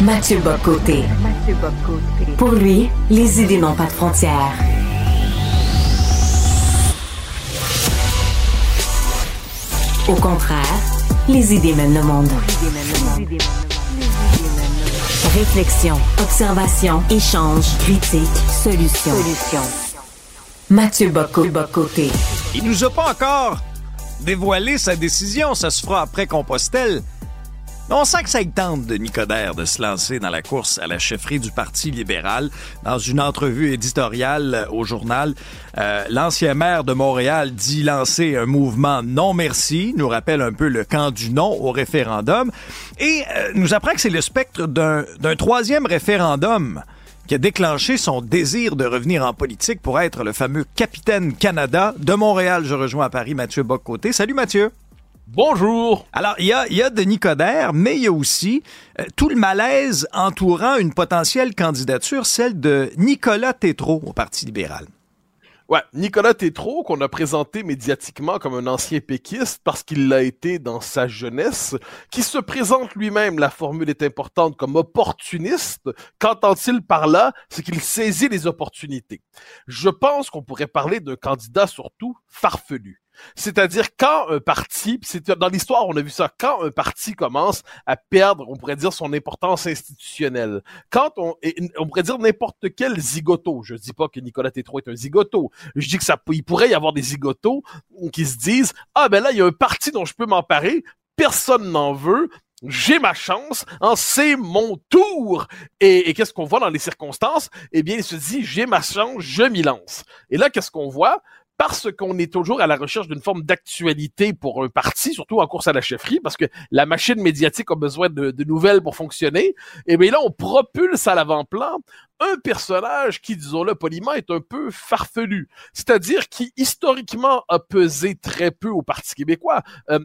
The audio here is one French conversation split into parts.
Mathieu Bocoté. Pour lui, les idées n'ont pas de frontières. Au contraire, les idées mènent le monde. Réflexion, observation, échange, critique, solution. Mathieu Bocoté. Il nous a pas encore dévoilé sa décision. Ça se fera après Compostelle. On sent que ça tente de Nicodère de se lancer dans la course à la chefferie du Parti libéral. Dans une entrevue éditoriale au journal, euh, l'ancien maire de Montréal dit lancer un mouvement non merci, nous rappelle un peu le camp du non au référendum, et euh, nous apprend que c'est le spectre d'un troisième référendum qui a déclenché son désir de revenir en politique pour être le fameux capitaine Canada de Montréal. Je rejoins à Paris Mathieu Bocoté. Salut Mathieu. Bonjour. Alors, il y a, y a Denis Coderre, mais il y a aussi euh, tout le malaise entourant une potentielle candidature, celle de Nicolas Tétrault au Parti libéral. Ouais, Nicolas Tétrault, qu'on a présenté médiatiquement comme un ancien péquiste parce qu'il l'a été dans sa jeunesse, qui se présente lui-même, la formule est importante, comme opportuniste. Qu'entend-il par là? C'est qu'il saisit les opportunités. Je pense qu'on pourrait parler d'un candidat surtout farfelu. C'est-à-dire quand un parti, c'est dans l'histoire on a vu ça, quand un parti commence à perdre, on pourrait dire son importance institutionnelle, quand on, on pourrait dire n'importe quel zigoto, je dis pas que Nicolas Tétrault est un zigoto, je dis que ça, il pourrait y avoir des zigotos qui se disent ah ben là il y a un parti dont je peux m'emparer, personne n'en veut, j'ai ma chance, hein, c'est mon tour. Et qu'est-ce qu'on voit dans les circonstances? Eh bien, il se dit, j'ai ma chance, je m'y lance. Et là, qu'est-ce qu'on voit? Parce qu'on est toujours à la recherche d'une forme d'actualité pour un parti, surtout en course à la chefferie, parce que la machine médiatique a besoin de, nouvelles pour fonctionner. Et bien là, on propulse à l'avant-plan un personnage qui, disons-le poliment, est un peu farfelu. C'est-à-dire qui, historiquement, a pesé très peu au Parti québécois. Euh,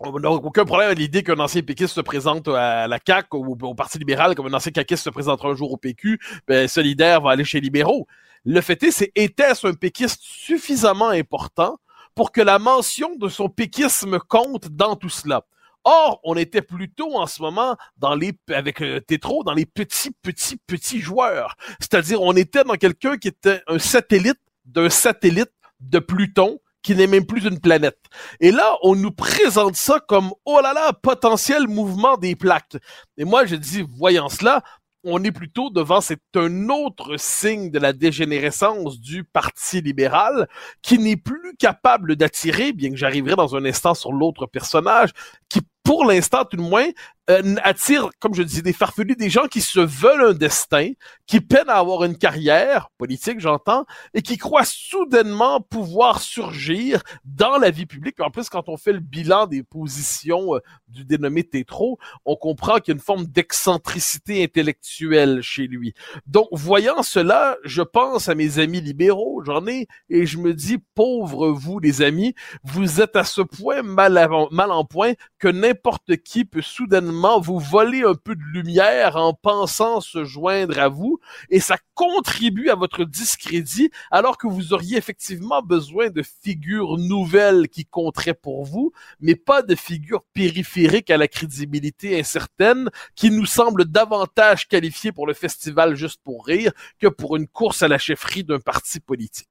on n'a aucun problème à l'idée qu'un ancien péquiste se présente à la CAQ ou au Parti libéral comme un ancien caquiste se présentera un jour au PQ, ben, solidaire va aller chez les libéraux. Le fait est, c'est était-ce un péquiste suffisamment important pour que la mention de son péquisme compte dans tout cela? Or, on était plutôt en ce moment dans les avec euh, Tétro dans les petits petits petits joueurs, c'est-à-dire on était dans quelqu'un qui était un satellite d'un satellite de Pluton qui n'est même plus une planète. Et là, on nous présente ça comme oh là là, potentiel mouvement des plaques. Et moi, je dis, voyant cela, on est plutôt devant, c'est un autre signe de la dégénérescence du Parti libéral qui n'est plus capable d'attirer, bien que j'arriverai dans un instant sur l'autre personnage, qui pour l'instant, tout le moins, euh, attire, comme je dis, des farfelus, des gens qui se veulent un destin, qui peinent à avoir une carrière politique, j'entends, et qui croient soudainement pouvoir surgir dans la vie publique. En plus, quand on fait le bilan des positions euh, du dénommé Tétro, on comprend qu'il y a une forme d'excentricité intellectuelle chez lui. Donc, voyant cela, je pense à mes amis libéraux, j'en ai, et je me dis, pauvres vous, les amis, vous êtes à ce point mal en point que n'importe qui peut soudainement vous voler un peu de lumière en pensant se joindre à vous, et ça contribue à votre discrédit, alors que vous auriez effectivement besoin de figures nouvelles qui compteraient pour vous, mais pas de figures périphériques à la crédibilité incertaine, qui nous semblent davantage qualifiées pour le festival juste pour rire que pour une course à la chefferie d'un parti politique.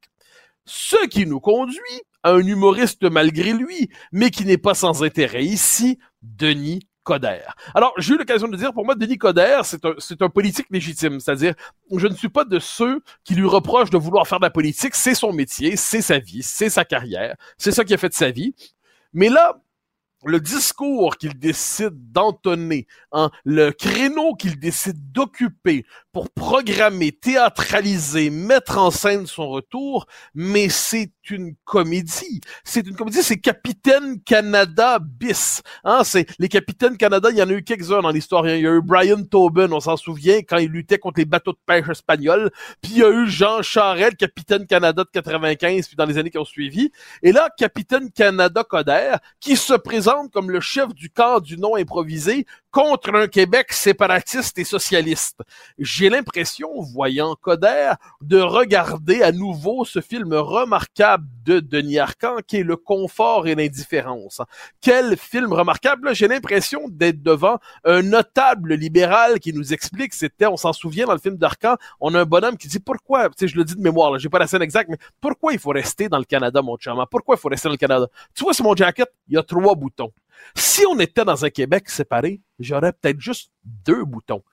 Ce qui nous conduit à un humoriste malgré lui, mais qui n'est pas sans intérêt ici, Denis Alors, j'ai eu l'occasion de dire, pour moi, Denis Coderre, c'est un, c'est un politique légitime. C'est-à-dire, je ne suis pas de ceux qui lui reprochent de vouloir faire de la politique. C'est son métier, c'est sa vie, c'est sa carrière, c'est ça qui a fait de sa vie. Mais là, le discours qu'il décide d'entonner, hein, le créneau qu'il décide d'occuper pour programmer, théâtraliser, mettre en scène son retour, mais c'est une comédie. C'est une comédie, c'est Capitaine Canada bis. Hein, c'est les Capitaines Canada, il y en a eu quelques-uns dans l'histoire. Il y a eu Brian Tobin, on s'en souvient, quand il luttait contre les bateaux de pêche espagnols. Puis il y a eu Jean Charest, Capitaine Canada de 95, puis dans les années qui ont suivi. Et là, Capitaine Canada Coder, qui se présente comme le chef du camp du non improvisé contre un Québec séparatiste et socialiste. J'ai l'impression, voyant Coder, de regarder à nouveau ce film remarquable de Denis Arcand qui est Le confort et l'indifférence. Quel film remarquable! J'ai l'impression d'être devant un notable libéral qui nous explique, c'était, on s'en souvient dans le film d'Arcand, on a un bonhomme qui dit pourquoi, tu sais, je le dis de mémoire, j'ai pas la scène exacte, mais pourquoi il faut rester dans le Canada, mon chama? Pourquoi il faut rester dans le Canada? Tu vois, sur mon jacket, il y a trois boutons. Si on était dans un Québec séparé, j'aurais peut-être juste deux boutons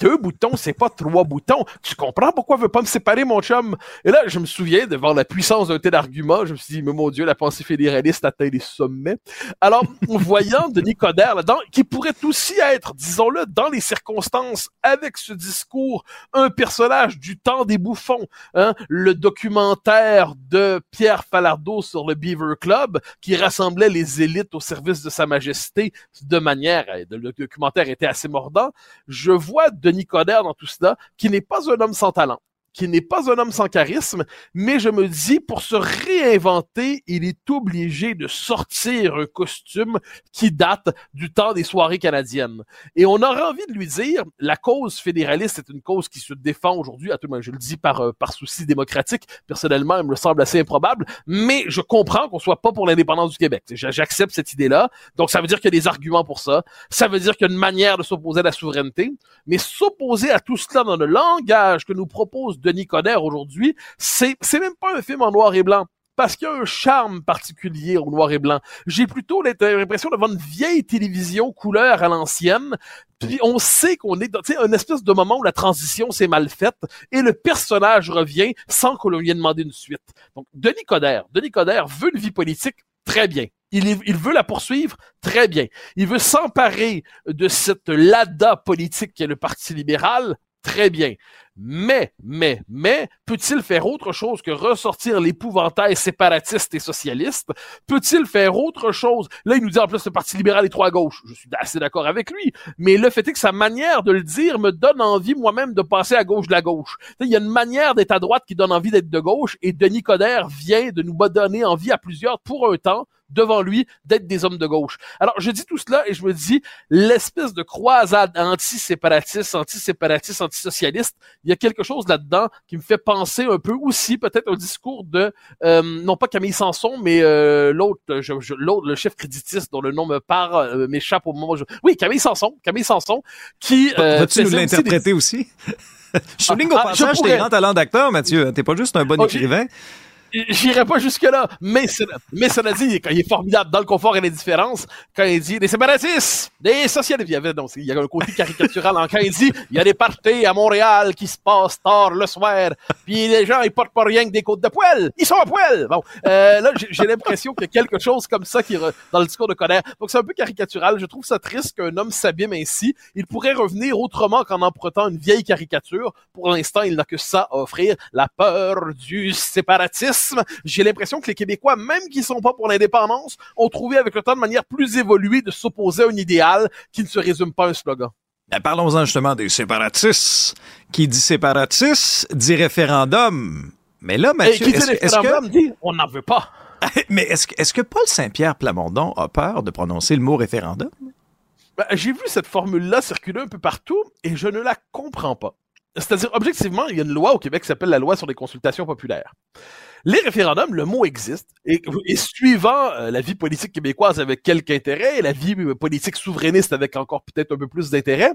deux boutons, c'est pas trois boutons. Tu comprends pourquoi je veux pas me séparer, mon chum? Et là, je me souviens, devant la puissance d'un tel argument, je me suis dit, mais mon Dieu, la pensée fédéraliste atteint les sommets. Alors, voyant Denis Coderre là-dedans, qui pourrait aussi être, disons-le, dans les circonstances, avec ce discours, un personnage du temps des bouffons, hein, le documentaire de Pierre Falardeau sur le Beaver Club, qui rassemblait les élites au service de Sa Majesté de manière, le documentaire était assez mordant, je vois Denis Coderre dans tout cela, qui n'est pas un homme sans talent qui n'est pas un homme sans charisme, mais je me dis, pour se réinventer, il est obligé de sortir un costume qui date du temps des soirées canadiennes. Et on aurait envie de lui dire, la cause fédéraliste est une cause qui se défend aujourd'hui, à tout le je le dis par, euh, par souci démocratique, personnellement, il me semble assez improbable, mais je comprends qu'on soit pas pour l'indépendance du Québec. J'accepte cette idée-là, donc ça veut dire qu'il y a des arguments pour ça, ça veut dire qu'il y a une manière de s'opposer à la souveraineté, mais s'opposer à tout cela dans le langage que nous propose Denis Coderre aujourd'hui, c'est, c'est même pas un film en noir et blanc parce qu'il y a un charme particulier au noir et blanc. J'ai plutôt l'impression d'avoir une vieille télévision couleur à l'ancienne. Puis on sait qu'on est dans un espèce de moment où la transition s'est mal faite et le personnage revient sans qu'on lui ait demandé une suite. Donc Denis Coderre, Denis Coderre veut une vie politique très bien. Il, il, veut la poursuivre très bien. Il veut s'emparer de cette lada politique qui est le Parti libéral très bien. Mais, mais, mais, peut-il faire autre chose que ressortir l'épouvantail séparatiste et socialiste? Peut-il faire autre chose? Là, il nous dit en plus le Parti libéral est trop à gauche. Je suis assez d'accord avec lui. Mais le fait est que sa manière de le dire me donne envie moi-même de passer à gauche de la gauche. Il y a une manière d'être à droite qui donne envie d'être de gauche et Denis Coderre vient de nous donner envie à plusieurs pour un temps devant lui d'être des hommes de gauche. Alors, je dis tout cela et je me dis, l'espèce de croisade anti-séparatiste, anti-séparatiste, anti-socialiste, il y a quelque chose là-dedans qui me fait penser un peu aussi peut-être au discours de, euh, non pas Camille Sanson, mais euh, l'autre, l'autre, le chef créditiste dont le nom me parle, euh, m'échappe au moment où je... Oui, Camille Sanson, Camille Sanson, qui... Vas-tu nous l'interpréter aussi? je souligne au ah, passage tes grands talents d'acteur, Mathieu. T'es pas juste un bon écrivain j'irai pas jusque-là, mais, mais cela dit, quand il est formidable dans le confort et les différences, quand il dit des séparatistes, des socialistes, il y avait, donc, il y a un côté caricatural quand il dit, il y a des parties à Montréal qui se passent tard le soir, puis les gens, ils portent pas rien que des côtes de poêle, ils sont à poêle! Bon, euh, là, j'ai l'impression qu'il y a quelque chose comme ça qui, dans le discours de Coder. Donc, c'est un peu caricatural. Je trouve ça triste qu'un homme s'abîme ainsi. Il pourrait revenir autrement qu'en empruntant une vieille caricature. Pour l'instant, il n'a que ça à offrir. La peur du séparatisme j'ai l'impression que les Québécois, même qui sont pas pour l'indépendance, ont trouvé avec le temps de manière plus évoluée de s'opposer à un idéal qui ne se résume pas à un slogan. Ben, parlons-en justement des séparatistes. Qui dit séparatiste dit référendum. Mais là, Mathieu, est-ce, que... dit on n'en veut pas. Mais est-ce, est-ce que Paul Saint-Pierre Plamondon a peur de prononcer le mot référendum? Ben, j'ai vu cette formule-là circuler un peu partout et je ne la comprends pas. C'est-à-dire, objectivement, il y a une loi au Québec qui s'appelle la loi sur les consultations populaires. Les référendums, le mot existe, et, suivant euh, la vie politique québécoise avec quelque intérêt, la vie euh, politique souverainiste avec encore peut-être un peu plus d'intérêt,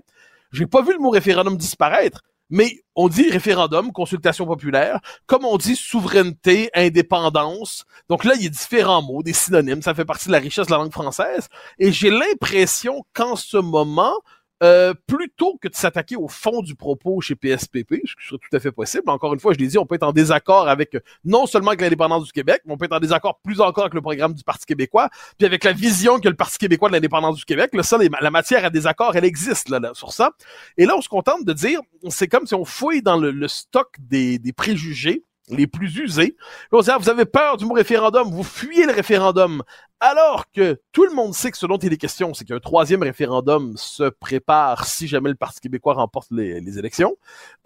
j'ai pas vu le mot référendum disparaître, mais on dit référendum, consultation populaire, comme on dit souveraineté, indépendance. Donc là, il y a différents mots, des synonymes, ça fait partie de la richesse de la langue française, et j'ai l'impression qu'en ce moment, euh, plutôt que de s'attaquer au fond du propos chez PSPP, ce qui serait tout à fait possible. Encore une fois, je l'ai dit, on peut être en désaccord avec non seulement avec l'indépendance du Québec, mais on peut être en désaccord plus encore avec le programme du Parti québécois, puis avec la vision que le Parti québécois de l'indépendance du Québec. Là, ça, la matière à désaccord, elle existe là, sur ça. Et là, on se contente de dire, c'est comme si on fouille dans le, stock des, des préjugés les plus usés. Ah, vous avez peur du mot référendum, vous fuyez le référendum. Alors que tout le monde sait que ce dont il est question, c'est qu'un troisième référendum se prépare si jamais le Parti québécois remporte les, élections.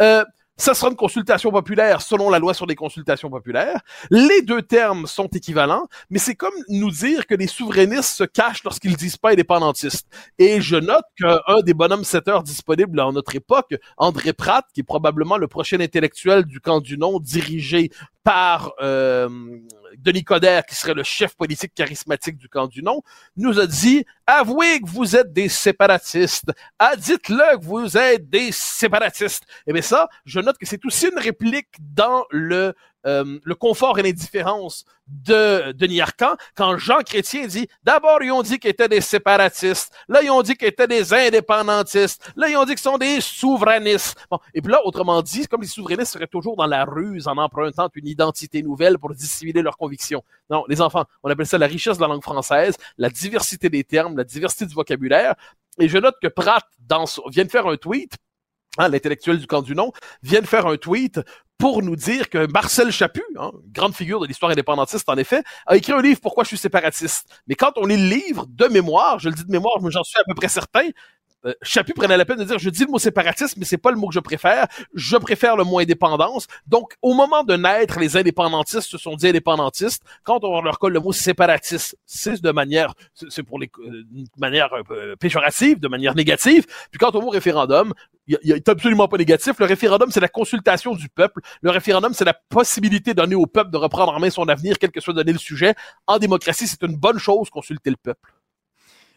Euh, ça sera une consultation populaire selon la loi sur les consultations populaires. Les deux termes sont équivalents, mais c'est comme nous dire que les souverainistes se cachent lorsqu'ils disent pas indépendantistes. Et je note qu'un des bonhommes setteurs disponibles en notre époque, André Pratt, qui est probablement le prochain intellectuel du camp du nom, dirigé par euh, Denis Coderre, qui serait le chef politique charismatique du camp du non, nous a dit avouez que vous êtes des séparatistes. Ah, dites-le que vous êtes des séparatistes. Eh bien ça, je note que c'est aussi une réplique dans le euh, le confort et l'indifférence de Denis Arcan quand Jean Chrétien dit d'abord ils ont dit qu'ils étaient des séparatistes, là ils ont dit qu'ils étaient des indépendantistes, là ils ont dit qu'ils sont des souverainistes. Bon, et puis là autrement dit, comme les souverainistes seraient toujours dans la ruse en empruntant une identité nouvelle pour dissimuler leurs convictions. Non, les enfants, on appelle ça la richesse de la langue française, la diversité des termes, la diversité du vocabulaire. Et je note que Pratt dans, vient de faire un tweet Hein, l'intellectuel du camp du nom, vient de faire un tweet pour nous dire que Marcel Chaput, hein, grande figure de l'histoire indépendantiste en effet, a écrit un livre Pourquoi je suis séparatiste. Mais quand on lit le livre de mémoire, je le dis de mémoire, mais j'en suis à peu près certain, euh, Chaput prenait la peine de dire je dis le mot séparatisme, mais c'est pas le mot que je préfère. Je préfère le mot indépendance. Donc, au moment de naître, les indépendantistes se sont dit indépendantistes. Quand on leur colle le mot séparatiste, c'est de manière, c'est pour les, euh, manière euh, péjorative, de manière négative. Puis quand on mot référendum, il est absolument pas négatif. Le référendum, c'est la consultation du peuple. Le référendum, c'est la possibilité donnée au peuple de reprendre en main son avenir, quel que soit donné le sujet. En démocratie, c'est une bonne chose consulter le peuple.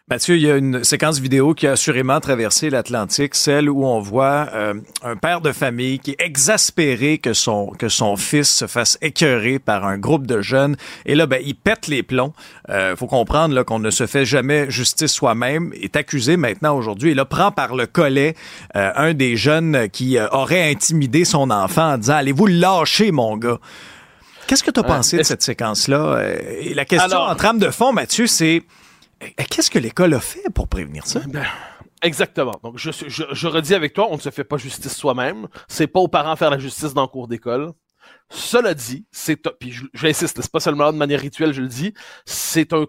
Mathieu, il y a une séquence vidéo qui a assurément traversé l'Atlantique, celle où on voit euh, un père de famille qui est exaspéré que son que son fils se fasse écœurer par un groupe de jeunes. Et là, ben, il pète les plombs. Euh, faut comprendre là qu'on ne se fait jamais justice soi-même. Est accusé maintenant aujourd'hui. Et là, prend par le collet euh, un des jeunes qui euh, aurait intimidé son enfant en disant allez-vous lâcher, mon gars? Qu'est-ce que tu as pensé de cette séquence-là? Et la question en trame de fond, Mathieu, c'est Qu'est-ce que l'école a fait pour prévenir ça? Ben, exactement. Donc, je, je, redis avec toi, on ne se fait pas justice soi-même. C'est pas aux parents faire la justice dans le cours d'école. Cela dit, c'est puis j'insiste, c'est pas seulement de manière rituelle, je le dis, c'est un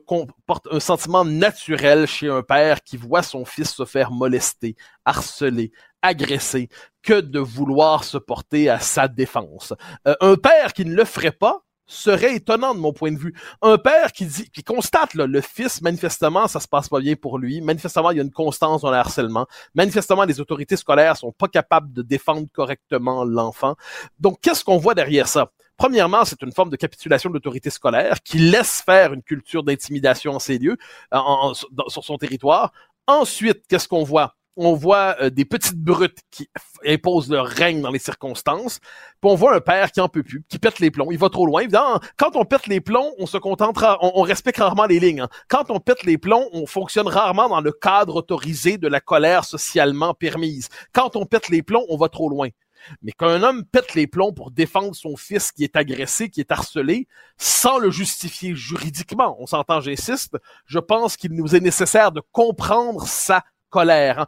un sentiment naturel chez un père qui voit son fils se faire molester, harceler, agresser, que de vouloir se porter à sa défense. Euh, un père qui ne le ferait pas, serait étonnant de mon point de vue. Un père qui dit, qui constate là, le fils, manifestement, ça se passe pas bien pour lui. Manifestement, il y a une constance dans le harcèlement. Manifestement, les autorités scolaires sont pas capables de défendre correctement l'enfant. Donc, qu'est-ce qu'on voit derrière ça? Premièrement, c'est une forme de capitulation de l'autorité scolaire qui laisse faire une culture d'intimidation en ces lieux, sur son territoire. Ensuite, qu'est-ce qu'on voit? On voit euh, des petites brutes qui imposent leur règne dans les circonstances, puis on voit un père qui en peut plus, qui pète les plombs, il va trop loin. Évidemment, quand on pète les plombs, on se contentera, on, respecte rarement les lignes. Hein. Quand on pète les plombs, on fonctionne rarement dans le cadre autorisé de la colère socialement permise. Quand on pète les plombs, on va trop loin. Mais qu'un homme pète les plombs pour défendre son fils qui est agressé, qui est harcelé, sans le justifier juridiquement, on s'entend, j'insiste, je pense qu'il nous est nécessaire de comprendre sa Hein.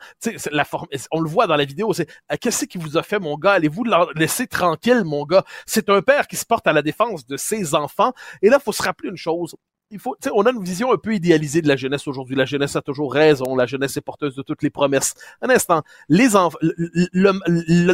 On le voit dans la vidéo, c'est euh, qu'est-ce qui vous a fait, mon gars? Allez-vous le laisser tranquille, mon gars? C'est un père qui se porte à la défense de ses enfants. Et là, faut se rappeler une chose il faut, on a une vision un peu idéalisée de la jeunesse aujourd'hui. La jeunesse a toujours raison. La jeunesse est porteuse de toutes les promesses. Un instant. Les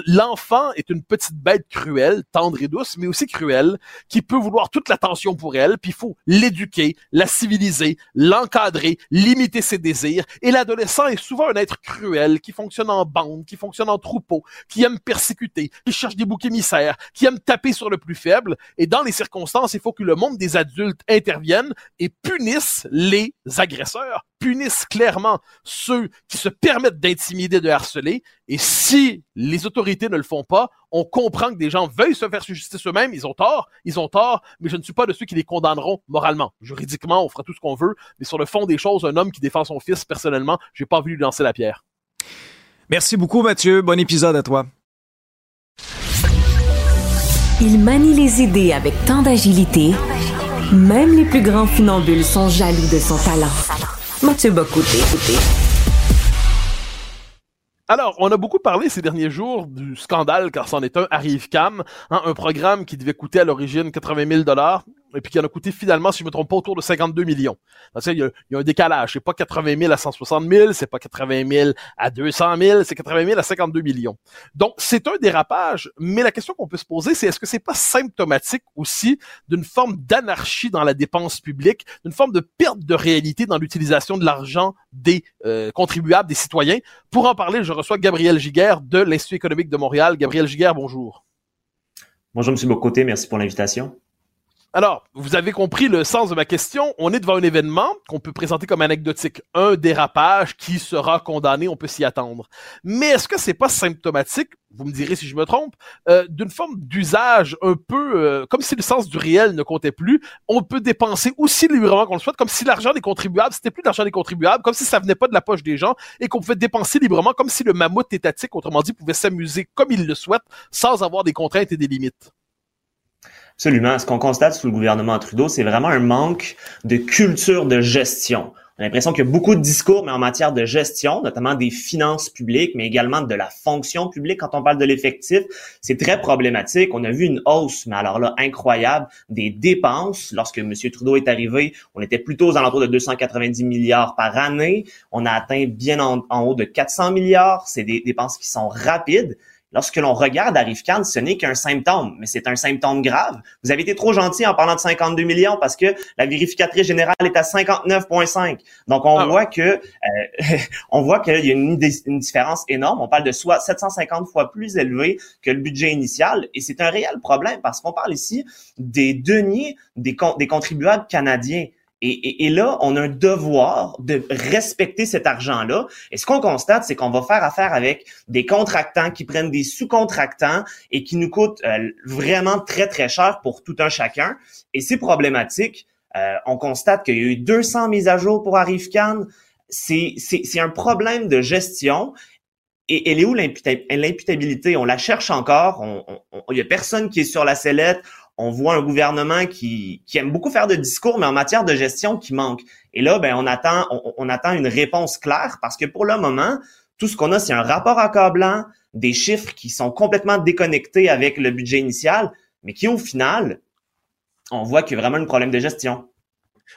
l'enfant est une petite bête cruelle, tendre et douce, mais aussi cruelle, qui peut vouloir toute l'attention pour elle. Puis il faut l'éduquer, la civiliser, l'encadrer, limiter ses désirs. Et l'adolescent est souvent un être cruel, qui fonctionne en bande, qui fonctionne en troupeau, qui aime persécuter, qui cherche des boucs émissaires, qui aime taper sur le plus faible. Et dans les circonstances, il faut que le monde des adultes intervienne et punissent les agresseurs, punissent clairement ceux qui se permettent d'intimider, de harceler. Et si les autorités ne le font pas, on comprend que des gens veuillent se faire justice eux-mêmes. Ils ont tort, ils ont tort, mais je ne suis pas de ceux qui les condamneront moralement. Juridiquement, on fera tout ce qu'on veut, mais sur le fond des choses, un homme qui défend son fils, personnellement, j'ai pas voulu lui lancer la pierre. Merci beaucoup, Mathieu. Bon épisode à toi. Il manie les idées avec tant d'agilité même les plus grands funambules sont jaloux de son talent. Mathieu Bocoté. Alors, on a beaucoup parlé ces derniers jours du scandale, car c'en est un, Arrive Cam, hein, un programme qui devait coûter à l'origine 80 000 dollars, et puis qui en a coûté finalement, si je me trompe pas, autour de 52 millions. Donc, il, y a, il y a un décalage. C'est pas 80 000 à 160 000, c'est pas 80 000 à 200 000, c'est 80 000 à 52 millions. Donc, c'est un dérapage, mais la question qu'on peut se poser, c'est est-ce que c'est pas symptomatique aussi d'une forme d'anarchie dans la dépense publique, d'une forme de perte de réalité dans l'utilisation de l'argent des euh, contribuables, des citoyens? Pour en parler, je reçois Gabriel Giguère de l'Institut économique de Montréal. Gabriel Giguère, bonjour. Bonjour, M. Bocoté. Merci pour l'invitation. Alors, vous avez compris le sens de ma question. On est devant un événement qu'on peut présenter comme anecdotique, un dérapage qui sera condamné, on peut s'y attendre. Mais est-ce que c'est pas symptomatique, vous me direz si je me trompe, euh, d'une forme d'usage un peu euh, comme si le sens du réel ne comptait plus. On peut dépenser aussi librement qu'on le souhaite, comme si l'argent des contribuables, c'était plus l'argent des contribuables, comme si ça venait pas de la poche des gens et qu'on pouvait dépenser librement, comme si le mammouth étatique, autrement dit, pouvait s'amuser comme il le souhaite, sans avoir des contraintes et des limites. Absolument. Ce qu'on constate sous le gouvernement Trudeau, c'est vraiment un manque de culture de gestion. On a l'impression qu'il y a beaucoup de discours, mais en matière de gestion, notamment des finances publiques, mais également de la fonction publique quand on parle de l'effectif, c'est très problématique. On a vu une hausse, mais alors là, incroyable, des dépenses. Lorsque M. Trudeau est arrivé, on était plutôt aux alentours de 290 milliards par année. On a atteint bien en, en haut de 400 milliards. C'est des dépenses qui sont rapides. Lorsque l'on regarde Arifkan, ce n'est qu'un symptôme, mais c'est un symptôme grave. Vous avez été trop gentil en parlant de 52 millions parce que la vérificatrice générale est à 59,5. Donc on ah voit que euh, on voit qu'il y a une, une, différence énorme. On parle de soit 750 fois plus élevé que le budget initial, et c'est un réel problème parce qu'on parle ici des deniers des, des contribuables canadiens. Et, là, on a un devoir de respecter cet argent-là. Et ce qu'on constate, c'est qu'on va faire affaire avec des contractants qui prennent des sous-contractants et qui nous coûtent euh, vraiment très, très cher pour tout un chacun. Et c'est problématique. Euh, on constate qu'il y a eu 200 mises à jour pour Arifcan. C'est, un problème de gestion. Et elle est où l'imputabilité? On la cherche encore. Il y a personne qui est sur la sellette on voit un gouvernement qui, aime beaucoup faire de discours, mais en matière de gestion qui manque. Et là, ben, on attend, on, attend une réponse claire parce que pour le moment, tout ce qu'on a, c'est un rapport accablant, des chiffres qui sont complètement déconnectés avec le budget initial, mais qui, au final, on voit qu'il y a vraiment un problème de gestion.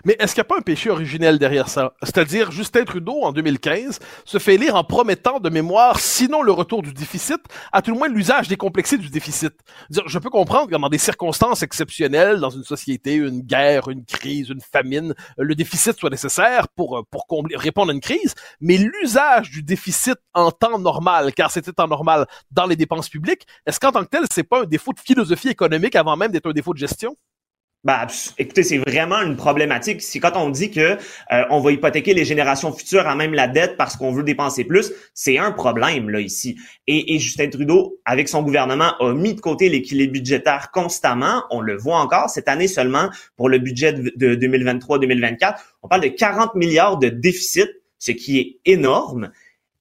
Mais est-ce qu'il n'y a pas un péché originel derrière ça? C'est-à-dire, Justin Trudeau, en 2015, se fait lire en promettant de mémoire, sinon le retour du déficit, à tout le moins l'usage décomplexé du déficit. je peux comprendre que dans des circonstances exceptionnelles, dans une société, une guerre, une crise, une famine, le déficit soit nécessaire pour, pour combler, répondre à une crise, mais l'usage du déficit en temps normal, car c'était temps normal dans les dépenses publiques, est-ce qu'en tant que tel, c'est pas un défaut de philosophie économique avant même d'être un défaut de gestion? Ben, écoutez, c'est vraiment une problématique. C'est quand on dit que euh, on va hypothéquer les générations futures à même la dette parce qu'on veut dépenser plus, c'est un problème là ici. Et, Justin Trudeau, avec son gouvernement, a mis de côté l'équilibre budgétaire constamment. On le voit encore cette année seulement pour le budget de 2023-2024. On parle de 40 milliards de déficit, ce qui est énorme.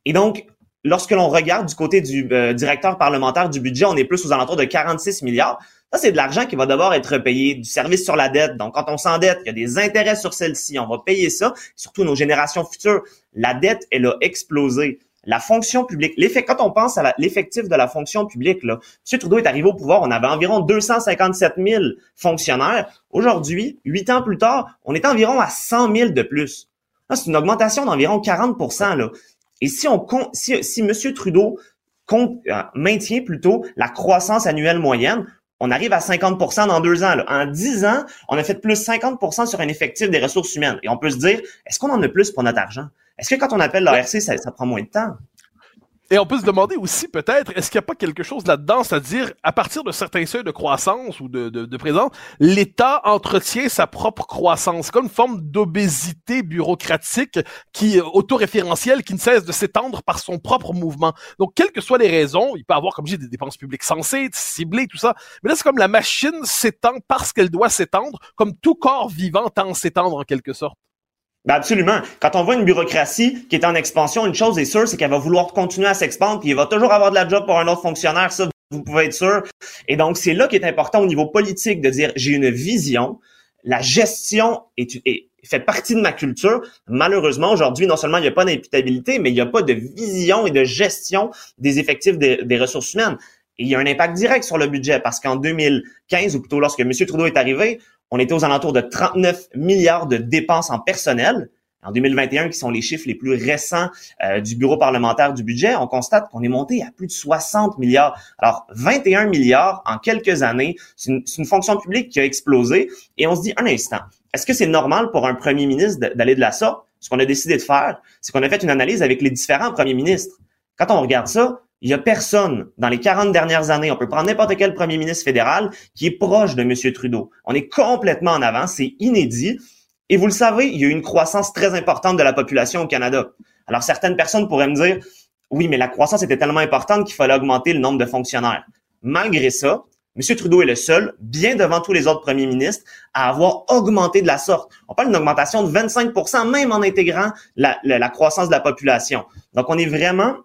Et donc, lorsque l'on regarde du côté du euh, directeur parlementaire du budget, on est plus aux alentours de 46 milliards. Ça, c'est de l'argent qui va devoir être payé, du service sur la dette. Donc, quand on s'endette, il y a des intérêts sur celle-ci. On va payer ça, surtout nos générations futures. La dette, elle a explosé. La fonction publique, l'effet, quand on pense à l'effectif de la fonction publique, là, M. Trudeau est arrivé au pouvoir, on avait environ 257 000 fonctionnaires. Aujourd'hui, huit ans plus tard, on est environ à 100 000 de plus. C'est une augmentation d'environ 40% là. Et si on si, si M. Trudeau euh, maintient plutôt la croissance annuelle moyenne, on arrive à 50% dans deux ans. En dix ans, on a fait plus 50% sur un effectif des ressources humaines. Et on peut se dire, est-ce qu'on en a plus pour notre argent? Est-ce que quand on appelle l'ARC, ça prend moins de temps? Et on peut se demander aussi peut-être, est-ce qu'il n'y a pas quelque chose là-dedans, c'est-à-dire à partir de certains seuils de croissance ou de, de, de présence, l'État entretient sa propre croissance, comme une forme d'obésité bureaucratique qui autoréférentielle qui ne cesse de s'étendre par son propre mouvement. Donc, quelles que soient les raisons, il peut avoir, comme dis, des dépenses publiques sensées, ciblées, tout ça, mais là, c'est comme la machine s'étend parce qu'elle doit s'étendre, comme tout corps vivant tend à s'étendre en quelque sorte. Ben absolument. Quand on voit une bureaucratie qui est en expansion, une chose est sûre, c'est qu'elle va vouloir continuer à s'expandre, puis il va toujours avoir de la job pour un autre fonctionnaire, ça, vous pouvez être sûr. Et donc, c'est là qui est important au niveau politique de dire, j'ai une vision, la gestion est, fait partie de ma culture. Malheureusement, aujourd'hui, non seulement il n'y a pas d'imputabilité, mais il n'y a pas de vision et de gestion des effectifs des, des ressources humaines. Et il y a un impact direct sur le budget parce qu'en 2015, ou plutôt lorsque M. Trudeau est arrivé, on était aux alentours de 39 milliards de dépenses en personnel. En 2021, qui sont les chiffres les plus récents euh, du Bureau parlementaire du budget, on constate qu'on est monté à plus de 60 milliards. Alors, 21 milliards en quelques années, c'est une, une, fonction publique qui a explosé. Et on se dit, un instant, est-ce que c'est normal pour un premier ministre d'aller de la sorte? Ce qu'on a décidé de faire, c'est qu'on a fait une analyse avec les différents premiers ministres. Quand on regarde ça, il y a personne dans les 40 dernières années, on peut prendre n'importe quel premier ministre fédéral qui est proche de M. Trudeau. On est complètement en avance, c'est inédit. Et vous le savez, il y a une croissance très importante de la population au Canada. Alors certaines personnes pourraient me dire, oui, mais la croissance était tellement importante qu'il fallait augmenter le nombre de fonctionnaires. Malgré ça, M. Trudeau est le seul, bien devant tous les autres premiers ministres, à avoir augmenté de la sorte. On parle d'une augmentation de 25% même en intégrant la croissance de la population. Donc, on est vraiment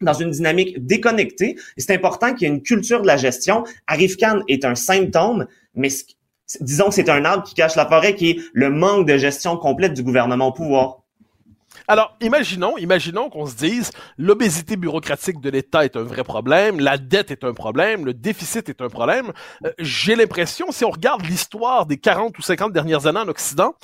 dans une dynamique déconnectée. C'est important qu'il y ait une culture de la gestion. Arifcan est un symptôme, mais disons que c'est un arbre qui cache la forêt, qui est le manque de gestion complète du gouvernement au pouvoir. Alors, imaginons, imaginons qu'on se dise, l'obésité bureaucratique de l'État est un vrai problème, la dette est un problème, le déficit est un problème. Euh, j'ai l'impression, si on regarde l'histoire des 40 ou 50 dernières années en Occident,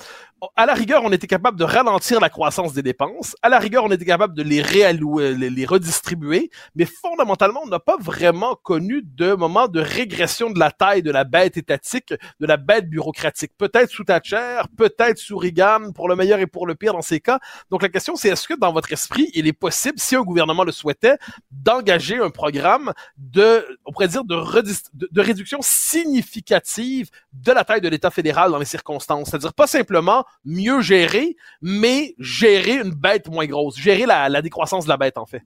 à la rigueur, on était capable de ralentir la croissance des dépenses. À la rigueur, on était capable de les réallouer, les, redistribuer. Mais fondamentalement, on n'a pas vraiment connu de moment de régression de la taille de la bête étatique, de la bête bureaucratique. Peut-être sous Thatcher, peut-être sous Reagan, pour le meilleur et pour le pire dans ces cas. Donc la question, c'est est-ce que dans votre esprit, il est possible, si un gouvernement le souhaitait, d'engager un programme de, on pourrait dire, de réduction significative de la taille de l'État fédéral dans les circonstances? C'est-à-dire pas simplement mieux gérer, mais gérer une bête moins grosse, gérer la, décroissance de la bête en fait.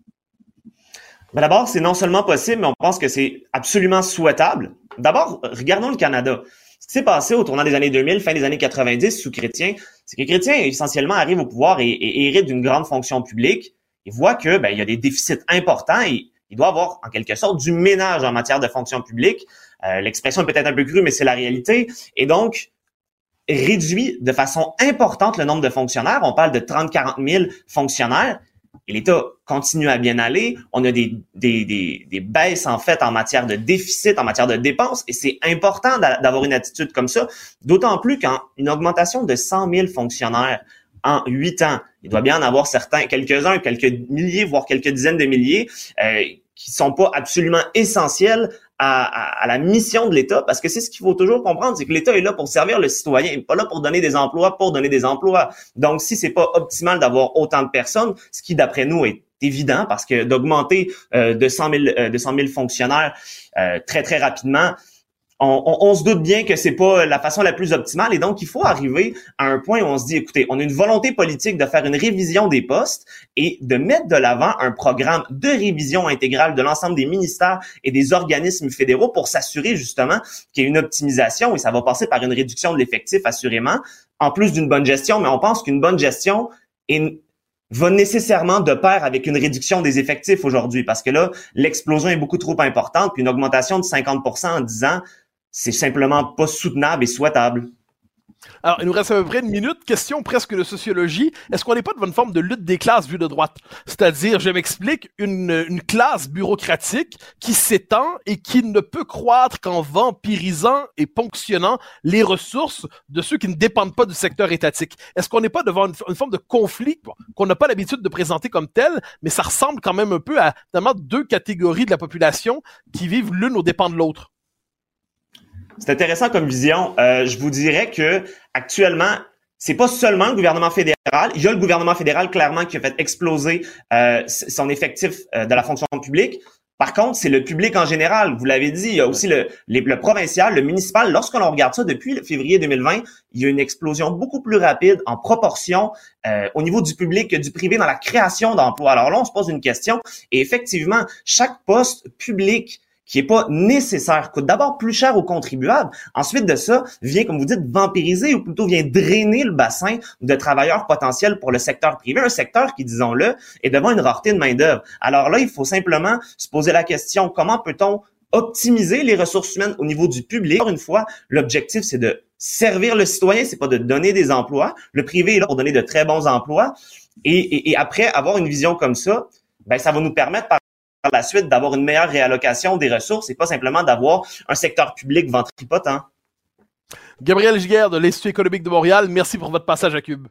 Ben d'abord, c'est non seulement possible, mais on pense que c'est absolument souhaitable. D'abord, regardons le Canada. Ce qui s'est passé au tournant des années 2000, fin des années 90 sous Chrétien, c'est que Chrétien essentiellement arrive au pouvoir et, hérite d'une grande fonction publique. Il voit que ben, il y a des déficits importants et il doit avoir en quelque sorte du ménage en matière de fonction publique. Euh, l'expression est peut-être un peu crue, mais c'est la réalité. Et donc, réduit de façon importante le nombre de fonctionnaires. On parle de 30-40 000 fonctionnaires. Et l'État continue à bien aller. On a des, des, des, des, baisses, en fait, en matière de déficit, en matière de dépenses. Et c'est important d'avoir une attitude comme ça. D'autant plus qu'en une augmentation de 100 000 fonctionnaires en huit ans, il doit bien en avoir certains, quelques-uns, quelques milliers, voire quelques dizaines de milliers, euh, qui sont pas absolument essentiels à, la mission de l'État, parce que c'est ce qu'il faut toujours comprendre, c'est que l'État est là pour servir le citoyen, pas là pour donner des emplois, pour donner des emplois. Donc, si c'est pas optimal d'avoir autant de personnes, ce qui d'après nous est évident, parce que d'augmenter euh, de 100 000, euh, de 100 000 fonctionnaires euh, très très rapidement, on, se doute bien que c'est pas la façon la plus optimale et donc il faut arriver à un point où on se dit écoutez, on a une volonté politique de faire une révision des postes et de mettre de l'avant un programme de révision intégrale de l'ensemble des ministères et des organismes fédéraux pour s'assurer justement qu'il y ait une optimisation et ça va passer par une réduction de l'effectif assurément en plus d'une bonne gestion, mais on pense qu'une bonne gestion va nécessairement de pair avec une réduction des effectifs aujourd'hui parce que là, l'explosion est beaucoup trop importante, puis une augmentation de 50% en 10 ans, c'est simplement pas soutenable et souhaitable. Alors, il nous reste à peu près une minute. Question presque de sociologie. Est-ce qu'on n'est pas devant une forme de lutte des classes vue de droite? C'est-à-dire, je m'explique, une, classe bureaucratique qui s'étend et qui ne peut croître qu'en vampirisant et ponctionnant les ressources de ceux qui ne dépendent pas du secteur étatique. Est-ce qu'on n'est pas devant une, forme de conflit qu'on n'a pas l'habitude de présenter comme tel, mais ça ressemble quand même un peu à deux catégories de la population qui vivent l'une aux dépens de l'autre? C'est intéressant comme vision. Euh, je vous dirais que actuellement, c'est pas seulement le gouvernement fédéral. Il y a le gouvernement fédéral clairement qui a fait exploser euh, son effectif euh, de la fonction publique. Par contre, c'est le public en général. Vous l'avez dit, il y a aussi le, le provincial, le municipal. Lorsqu'on regarde ça depuis février 2020, il y a une explosion beaucoup plus rapide en proportion au niveau du public que du privé dans la création d'emplois. Alors là, on se pose une question. Et effectivement, chaque poste public qui est pas nécessaire, coûte d'abord plus cher aux contribuables. Ensuite de ça, vient, comme vous dites, vampiriser ou plutôt vient drainer le bassin de travailleurs potentiels pour le secteur privé, un secteur qui, disons-le, est devant une rareté de main-d'œuvre. Alors là, il faut simplement se poser la question, comment peut-on optimiser les ressources humaines au niveau du public? Encore une fois, l'objectif, c'est de servir le citoyen, c'est pas de donner des emplois. Le privé est là pour donner de très bons emplois. Et, et après, avoir une vision comme ça, ben, ça va nous permettre, par par la suite d'avoir une meilleure réallocation des ressources et pas simplement d'avoir un secteur public ventripotent. Gabriel Giguère de l'Institut économique de Montréal, merci pour votre passage à Cube.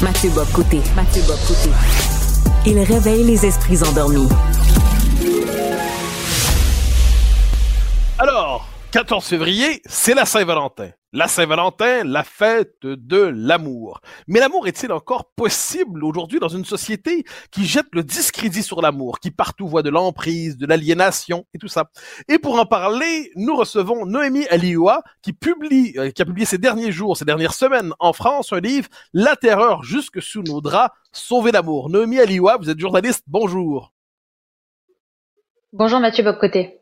Mathieu Bob Côté, Mathieu Bob Côté. Il réveille les esprits endormis. Alors, 14 février, c'est la Saint-Valentin. La Saint-Valentin, la fête de l'amour. Mais l'amour est-il encore possible aujourd'hui dans une société qui jette le discrédit sur l'amour, qui partout voit de l'emprise, de l'aliénation et tout ça? Et pour en parler, nous recevons Noémie Alioua, qui publie, euh, qui a publié ces derniers jours, ces dernières semaines en France, un livre, La terreur jusque sous nos draps, sauver l'amour. Noémie Alioua, vous êtes journaliste, bonjour. Bonjour Mathieu Bobcoté.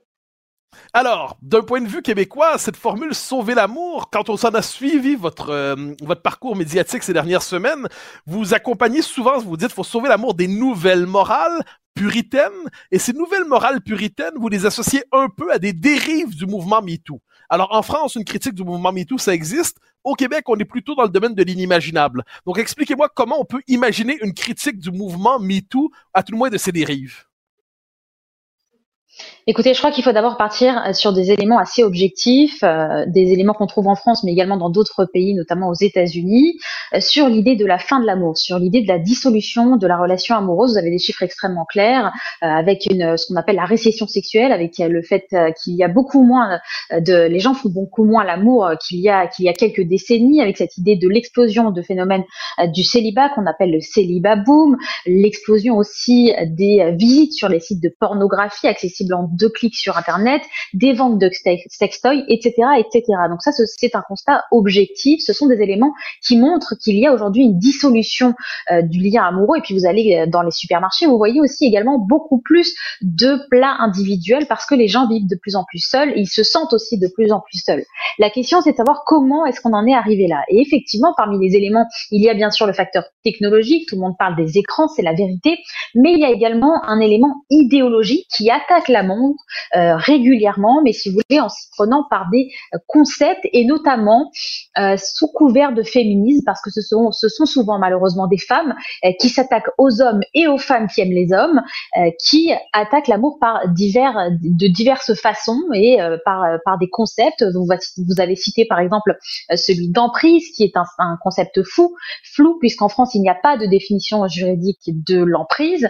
Alors, d'un point de vue québécois, cette formule sauver l'amour, quand on s'en a suivi votre euh, votre parcours médiatique ces dernières semaines, vous accompagnez souvent, vous dites, faut sauver l'amour des nouvelles morales puritaines, et ces nouvelles morales puritaines, vous les associez un peu à des dérives du mouvement MeToo. Alors, en France, une critique du mouvement MeToo, ça existe. Au Québec, on est plutôt dans le domaine de l'inimaginable. Donc, expliquez-moi comment on peut imaginer une critique du mouvement MeToo, à tout le moins de ses dérives. Écoutez, je crois qu'il faut d'abord partir euh, sur des éléments assez objectifs, euh, des éléments qu'on trouve en France, mais également dans d'autres pays, notamment aux États-Unis, euh, sur l'idée de la fin de l'amour, sur l'idée de la dissolution de la relation amoureuse. Vous avez des chiffres extrêmement clairs, avec ce qu'on appelle la récession sexuelle, avec le fait qu'il y a beaucoup moins de, les gens font beaucoup moins l'amour qu'il y a qu'il y a quelques décennies, avec cette idée de l'explosion de phénomènes du célibat qu'on appelle le célibat boom, l'explosion aussi des visites sur les sites de pornographie accessibles en deux clics sur Internet, des ventes de sextoys, etc., etc. Donc ça, c'est un constat objectif. Ce sont des éléments qui montrent qu'il y a aujourd'hui une dissolution euh, du lien amoureux. Et puis vous allez euh, dans les supermarchés, vous voyez aussi également beaucoup plus de plats individuels parce que les gens vivent de plus en plus seuls et ils se sentent aussi de plus en plus seuls. La question, c'est de savoir comment est-ce qu'on en est arrivé là. Et effectivement, parmi les éléments, il y a bien sûr le facteur technologique. Tout le monde parle des écrans, c'est la vérité. Mais il y a également un élément idéologique qui attaque la monde euh, régulièrement, mais si vous voulez, en s'y prenant par des euh, concepts et notamment euh, sous couvert de féminisme, parce que ce sont, ce sont souvent malheureusement des femmes qui s'attaquent aux hommes et aux femmes qui aiment les hommes, qui attaquent l'amour par divers, de diverses façons et par, par des concepts. Vous, vous avez cité par exemple celui d'emprise, qui est un, un concept fou, flou, puisqu'en France il n'y a pas de définition juridique de l'emprise.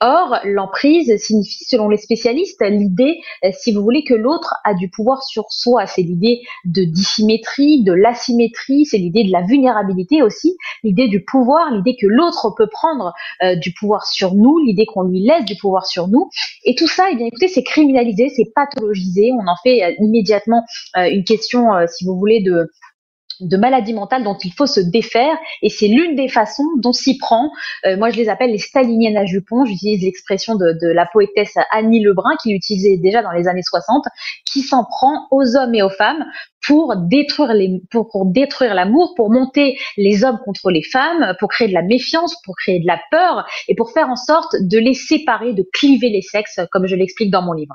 Or, l'emprise signifie, selon les spécialistes, l'idée, euh, si vous voulez, que l'autre a du pouvoir sur soi. C'est l'idée de dissymétrie, de l'asymétrie, c'est l'idée de la vulnérabilité aussi, l'idée du pouvoir, l'idée que l'autre peut prendre euh, du pouvoir sur nous, l'idée qu'on lui laisse du pouvoir sur nous. Et tout ça, eh bien, écoutez, c'est criminalisé, c'est pathologisé. On en fait euh, immédiatement une question, si vous voulez, de de maladies mentales dont il faut se défaire et c'est l'une des façons dont s'y prend. Euh, moi, je les appelle les staliniennes à jupons. J'utilise l'expression de, la poétesse Annie Lebrun qui l'utilisait déjà dans les années 60, qui s'en prend aux hommes et aux femmes pour détruire les, pour, pour détruire l'amour, pour monter les hommes contre les femmes, pour créer de la méfiance, pour créer de la peur et pour faire en sorte de les séparer, de cliver les sexes, comme je l'explique dans mon livre.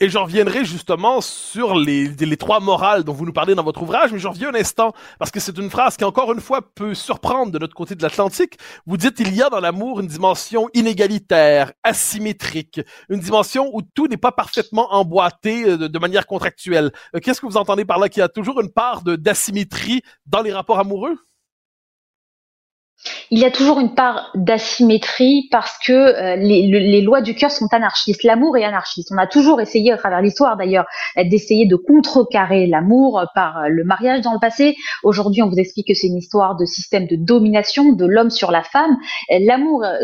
Et j'en reviendrai justement sur les, trois morales dont vous nous parlez dans votre ouvrage, mais j'en reviens un instant, parce que c'est une phrase qui, encore une fois, peut surprendre de notre côté de l'Atlantique. Vous dites, il y a dans l'amour une dimension inégalitaire, asymétrique, une dimension où tout n'est pas parfaitement emboîté euh, de, de manière contractuelle. Euh, qu'est-ce que vous entendez par là? Qu'il y a toujours une part d'asymétrie dans les rapports amoureux? Il y a toujours une part d'asymétrie parce que euh, les, lois du cœur sont anarchistes. L'amour est anarchiste. On a toujours essayé, à travers l'histoire d'ailleurs, d'essayer de contrecarrer l'amour par le mariage dans le passé. Aujourd'hui, on vous explique que c'est une histoire de système de domination de l'homme sur la femme. L'amour, euh,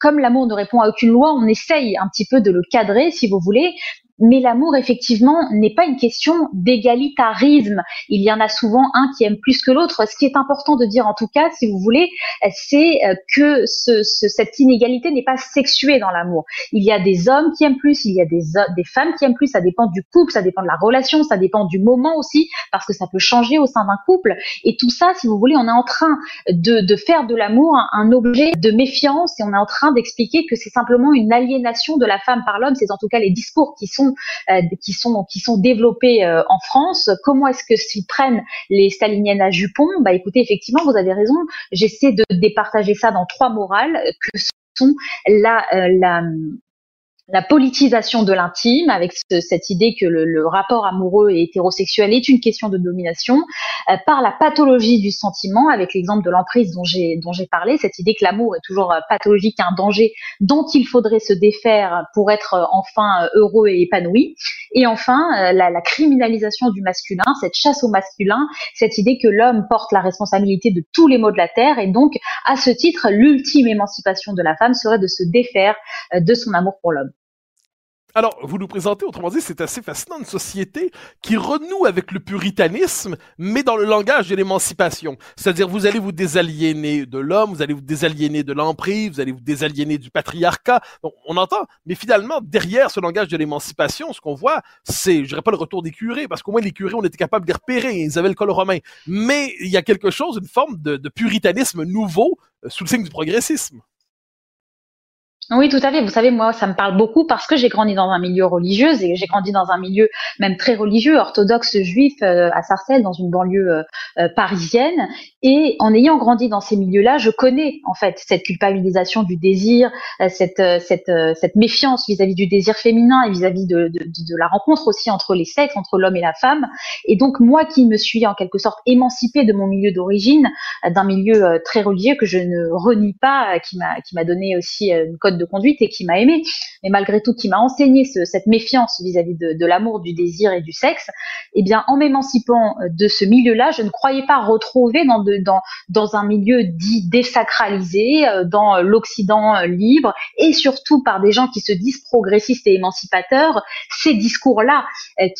comme l'amour ne répond à aucune loi, on essaye un petit peu de le cadrer, si vous voulez, mais l'amour, effectivement, n'est pas une question d'égalitarisme. Il y en a souvent un qui aime plus que l'autre. Ce qui est important de dire, en tout cas, si vous voulez, c'est euh, que ce, cette inégalité n'est pas sexuée dans l'amour. Il y a des hommes qui aiment plus, il y a des, femmes qui aiment plus. Ça dépend du couple, ça dépend de la relation, ça dépend du moment aussi, parce que ça peut changer au sein d'un couple. Et tout ça, si vous voulez, on est en train de, de faire de l'amour un, objet de méfiance et on est en train d'expliquer que c'est simplement une aliénation de la femme par l'homme. C'est en tout cas les discours qui sont euh, qui sont qui sont développés euh, en France. Comment est-ce que s'y prennent les staliniennes à jupons Bah écoutez, effectivement, vous avez raison. J'essaie de départager ça dans trois morales que sont la, euh, la la politisation de l'intime, avec cette idée que le, rapport amoureux et hétérosexuel est une question de domination, euh, par la pathologie du sentiment, avec l'exemple de l'emprise dont j'ai parlé, cette idée que l'amour est toujours euh, pathologique, un danger dont il faudrait se défaire pour être euh, enfin heureux et épanoui, et enfin la, la criminalisation du masculin, cette chasse au masculin, cette idée que l'homme porte la responsabilité de tous les maux de la terre, et donc à ce titre, l'ultime émancipation de la femme serait de se défaire de son amour pour l'homme. Alors, vous nous présentez, autrement dit, c'est assez fascinant, une société qui renoue avec le puritanisme, mais dans le langage de l'émancipation. C'est-à-dire, vous allez vous désaliéner de l'homme, vous allez vous désaliéner de l'emprise, vous allez vous désaliéner du patriarcat. on entend, mais finalement, derrière ce langage de l'émancipation, ce qu'on voit, c'est, je dirais pas le retour des curés, parce qu'au moins les curés, on était capable de les repérer, ils avaient le col romain. Mais il y a quelque chose, une forme de, de puritanisme nouveau, euh, sous le signe du progressisme. Oui, tout à fait. Vous savez, moi, ça me parle beaucoup parce que j'ai grandi dans un milieu religieux et j'ai grandi dans un milieu même très religieux, orthodoxe juif euh, à Sarcelles, dans une banlieue euh, euh, parisienne. Et en ayant grandi dans ces milieux-là, je connais en fait cette culpabilisation du désir, cette cette cette méfiance vis-à-vis du désir féminin et vis-à-vis de, de, la rencontre aussi entre les sexes, entre l'homme et la femme. Et donc moi, qui me suis en quelque sorte émancipée de mon milieu d'origine, d'un milieu très religieux que je ne renie pas, qui m'a qui m'a donné aussi une code de conduite et qui m'a aimé, mais malgré tout qui m'a enseigné cette méfiance vis-à-vis de, l'amour, du désir et du sexe, eh bien en m'émancipant euh, de ce milieu-là, je ne croyais pas retrouver dans, un milieu dit désacralisé, euh, dans l'Occident euh, libre, et surtout par des gens qui se disent progressistes et émancipateurs, ces discours-là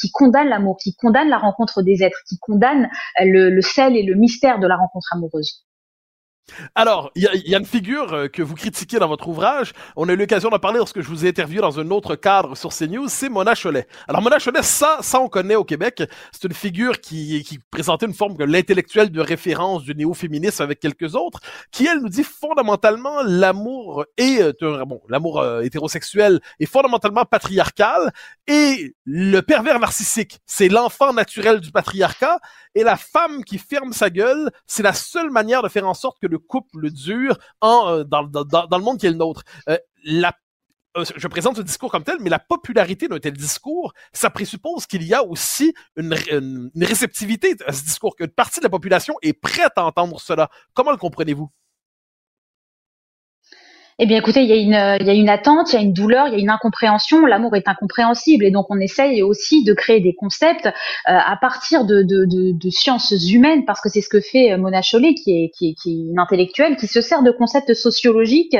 qui condamnent l'amour, qui condamnent la rencontre des êtres, qui condamnent le sel et le mystère de la rencontre amoureuse. Alors, il y, a une figure euh, que vous critiquez dans votre ouvrage. On a eu l'occasion d'en parler lorsque je vous ai interviewé dans un autre cadre sur CNews. C'est Mona Cholet. Alors, Mona Cholet, ça, ça on connaît au Québec. C'est une figure qui, qui présentait une forme de l'intellectuel de référence du néo-féminisme avec quelques autres, qui elle nous dit fondamentalement l'amour et euh, bon, l'amour euh, hétérosexuel est fondamentalement patriarcal et le pervers narcissique, c'est l'enfant naturel du patriarcat et la femme qui ferme sa gueule, c'est la seule manière de faire en sorte que couple dure en, euh, dans, le monde qui est le nôtre. Euh, euh, je présente ce discours comme tel, mais la popularité d'un tel discours, ça présuppose qu'il y a aussi une, une, réceptivité à ce discours, qu'une partie de la population est prête à entendre cela. Comment le comprenez-vous? Eh bien, écoutez, il y, a une, il y a une attente, il y a une douleur, il y a une incompréhension. L'amour est incompréhensible et donc on essaye aussi de créer des concepts euh, à partir de, de, de, de, sciences humaines parce que c'est ce que fait euh, Mona Chollet, qui est, qui est, qui est une intellectuelle, qui se sert de concepts sociologiques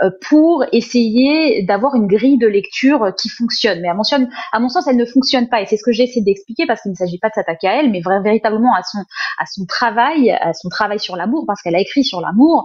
euh, pour essayer d'avoir une grille de lecture qui fonctionne. Mais à mon, à mon sens, elle ne fonctionne pas et c'est ce que j'ai essayé d'expliquer parce qu'il ne s'agit pas de s'attaquer à elle, mais véritablement à son, à son travail, à son travail sur l'amour parce qu'elle a écrit sur l'amour.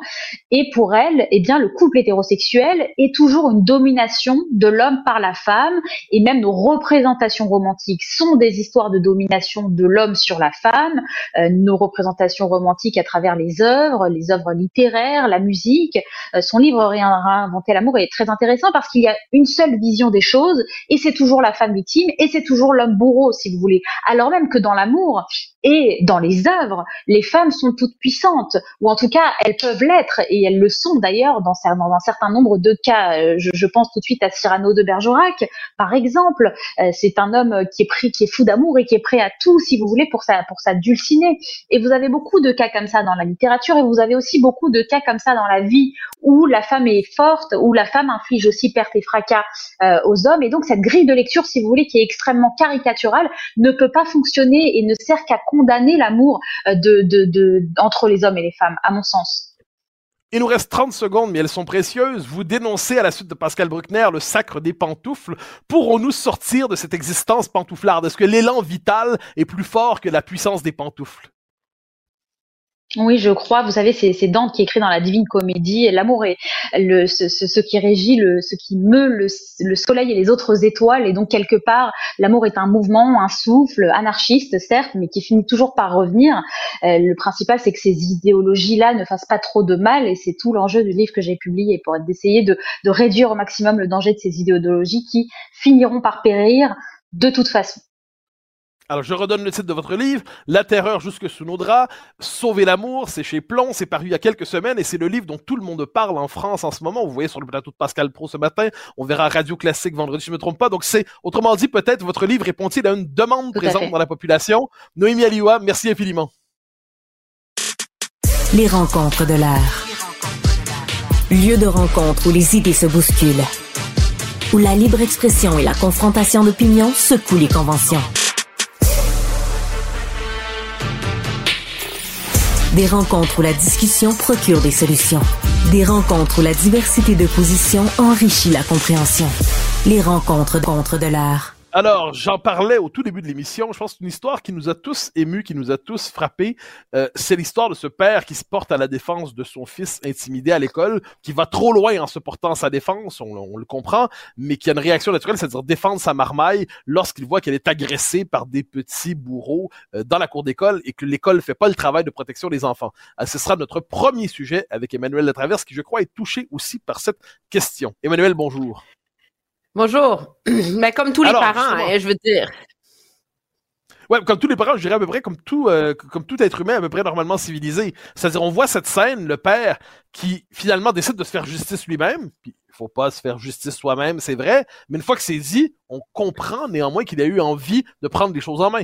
Et pour elle, eh bien, le couple était hétérosexuel est toujours une domination de l'homme par la femme et même nos représentations romantiques sont des histoires de domination de l'homme sur la femme, euh, nos représentations romantiques à travers les œuvres, les œuvres littéraires, la musique. Euh, son livre Réinventer l'amour est très intéressant parce qu'il y a une seule vision des choses et c'est toujours la femme victime et c'est toujours l'homme bourreau si vous voulez. Alors même que dans l'amour, et dans les œuvres, les femmes sont toutes puissantes, ou en tout cas elles peuvent l'être, et elles le sont d'ailleurs dans, un certain nombre de cas. Euh, je, pense tout de suite à Cyrano de Bergerac, par exemple. Euh, c'est un homme qui est pris, qui est fou d'amour et qui est prêt à tout, si vous voulez, pour sa pour sa dulcinée. Et vous avez beaucoup de cas comme ça dans la littérature, et vous avez aussi beaucoup de cas comme ça dans la vie où la femme est forte, où la femme inflige aussi perte et fracas euh, aux hommes. Et donc cette grille de lecture, si vous voulez, qui est extrêmement caricaturale, ne peut pas fonctionner et ne sert qu'à condamner l'amour euh, de, entre les hommes et les femmes, à mon sens. Il nous reste 30 secondes, mais elles sont précieuses. Vous dénoncez à la suite de Pascal Bruckner le sacre des pantoufles. Pourrons-nous sortir de cette existence pantouflarde? Est-ce que l'élan vital est plus fort que la puissance des pantoufles? Oui, je crois. Vous savez, c'est Dante qui écrit dans la Divine Comédie. L'amour est le, ce, qui régit, ce qui meut le, soleil et les autres étoiles. Et donc, quelque part, l'amour est un mouvement, un souffle, anarchiste, certes, mais qui finit toujours par revenir. Euh, le principal, c'est que ces idéologies-là ne fassent pas trop de mal. Et c'est tout l'enjeu du livre que j'ai publié pour d'essayer de, de réduire au maximum le danger de ces idéologies qui finiront par périr de toute façon. Alors, je redonne le titre de votre livre, La terreur jusque sous nos draps, Sauver l'amour, c'est chez Plomb, c'est paru il y a quelques semaines et c'est le livre dont tout le monde parle en France en ce moment. Vous voyez sur le plateau de Pascal Pro ce matin, on verra Radio Classique vendredi, si je ne me trompe pas. Donc, c'est, autrement dit, peut-être votre livre répond-il à une demande présente dans la population. Noémie Aliwa, merci infiniment. Les rencontres de l'art. Lieu de rencontre où les idées se bousculent. Où la libre expression et la confrontation d'opinions secouent les conventions. Des rencontres où la discussion procure des solutions. Des rencontres où la diversité de positions enrichit la compréhension. Les rencontres contre de l'art. Alors, j'en parlais au tout début de l'émission. Je pense que une histoire qui nous a tous émus, qui nous a tous frappés. Euh, c'est l'histoire de ce père qui se porte à la défense de son fils intimidé à l'école, qui va trop loin en se portant à sa défense, on, le comprend, mais qui a une réaction naturelle, c'est-à-dire défendre sa marmaille lorsqu'il voit qu'elle est agressée par des petits bourreaux euh, dans la cour d'école et que l'école fait pas le travail de protection des enfants. Euh, ce sera notre premier sujet avec Emmanuel Latraverse, qui je crois est touché aussi par cette question. Emmanuel, bonjour. Bonjour. Mais comme tous les parents, hein, je veux dire. Ouais, comme tous les parents, je dirais à peu près comme tout, euh, comme tout être humain à peu près normalement civilisé. C'est-à-dire, on voit cette scène, le père qui finalement décide de se faire justice lui-même. Puis, il faut pas se faire justice soi-même, c'est vrai. Mais une fois que c'est dit, on comprend néanmoins qu'il a eu envie de prendre les choses en main.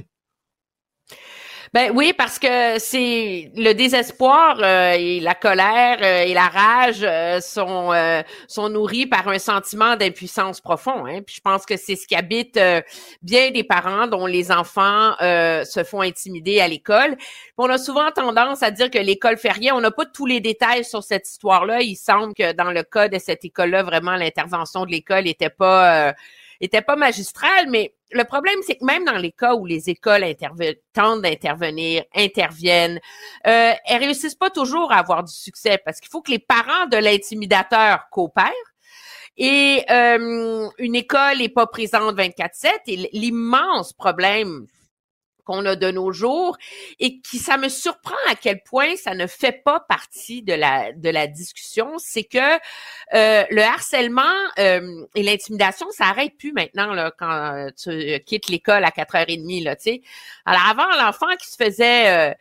Ben oui, parce que c'est le désespoir euh, et la colère euh, et la rage euh, sont sont nourris par un sentiment d'impuissance profond. Hein? Puis je pense que c'est ce qui habite bien des parents dont les enfants se font intimider à l'école. On a souvent tendance à dire que l'école fait rien. On n'a pas tous les détails sur cette histoire-là. Il semble que dans le cas de cette école-là, vraiment l'intervention de l'école était pas était pas magistrale, mais le problème, c'est que même dans les cas où les écoles tentent d'intervenir, interviennent, euh, elles réussissent pas toujours à avoir du succès parce qu'il faut que les parents de l'intimidateur coopèrent. Et euh, une école n'est pas présente 24/7 et l'immense problème qu'on a de nos jours et qui ça me surprend à quel point ça ne fait pas partie de la discussion, c'est que euh, le harcèlement euh, et l'intimidation, ça arrête plus maintenant là quand tu quittes l'école à 4h30 là, tu sais. Alors avant l'enfant qui se faisait euh,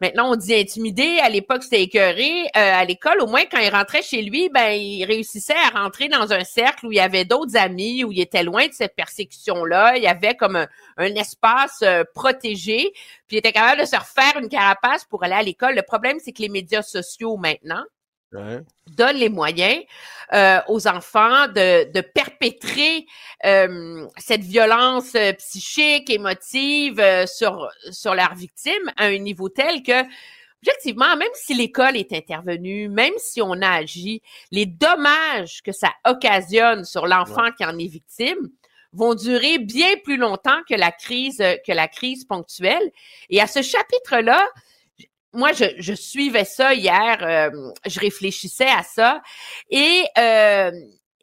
Maintenant, on dit intimidé. À l'époque, c'était écœuré. Euh, à l'école, au moins, quand il rentrait chez lui, ben, il réussissait à rentrer dans un cercle où il y avait d'autres amis, où il était loin de cette persécution-là. Il y avait comme un, espace euh, protégé. Puis il était capable de se refaire une carapace pour aller à l'école. Le problème, c'est que les médias sociaux, maintenant, donne les moyens euh, aux enfants de, de perpétrer euh, cette violence euh, psychique, émotive sur, sur leurs victimes à un niveau tel que objectivement, même si l'école est intervenue, même si on a agi, les dommages que ça occasionne sur l'enfant qui en est victime vont durer bien plus longtemps que la crise que la crise ponctuelle. Et à ce chapitre-là, moi, je, je, suivais ça hier, euh, je réfléchissais à ça et euh,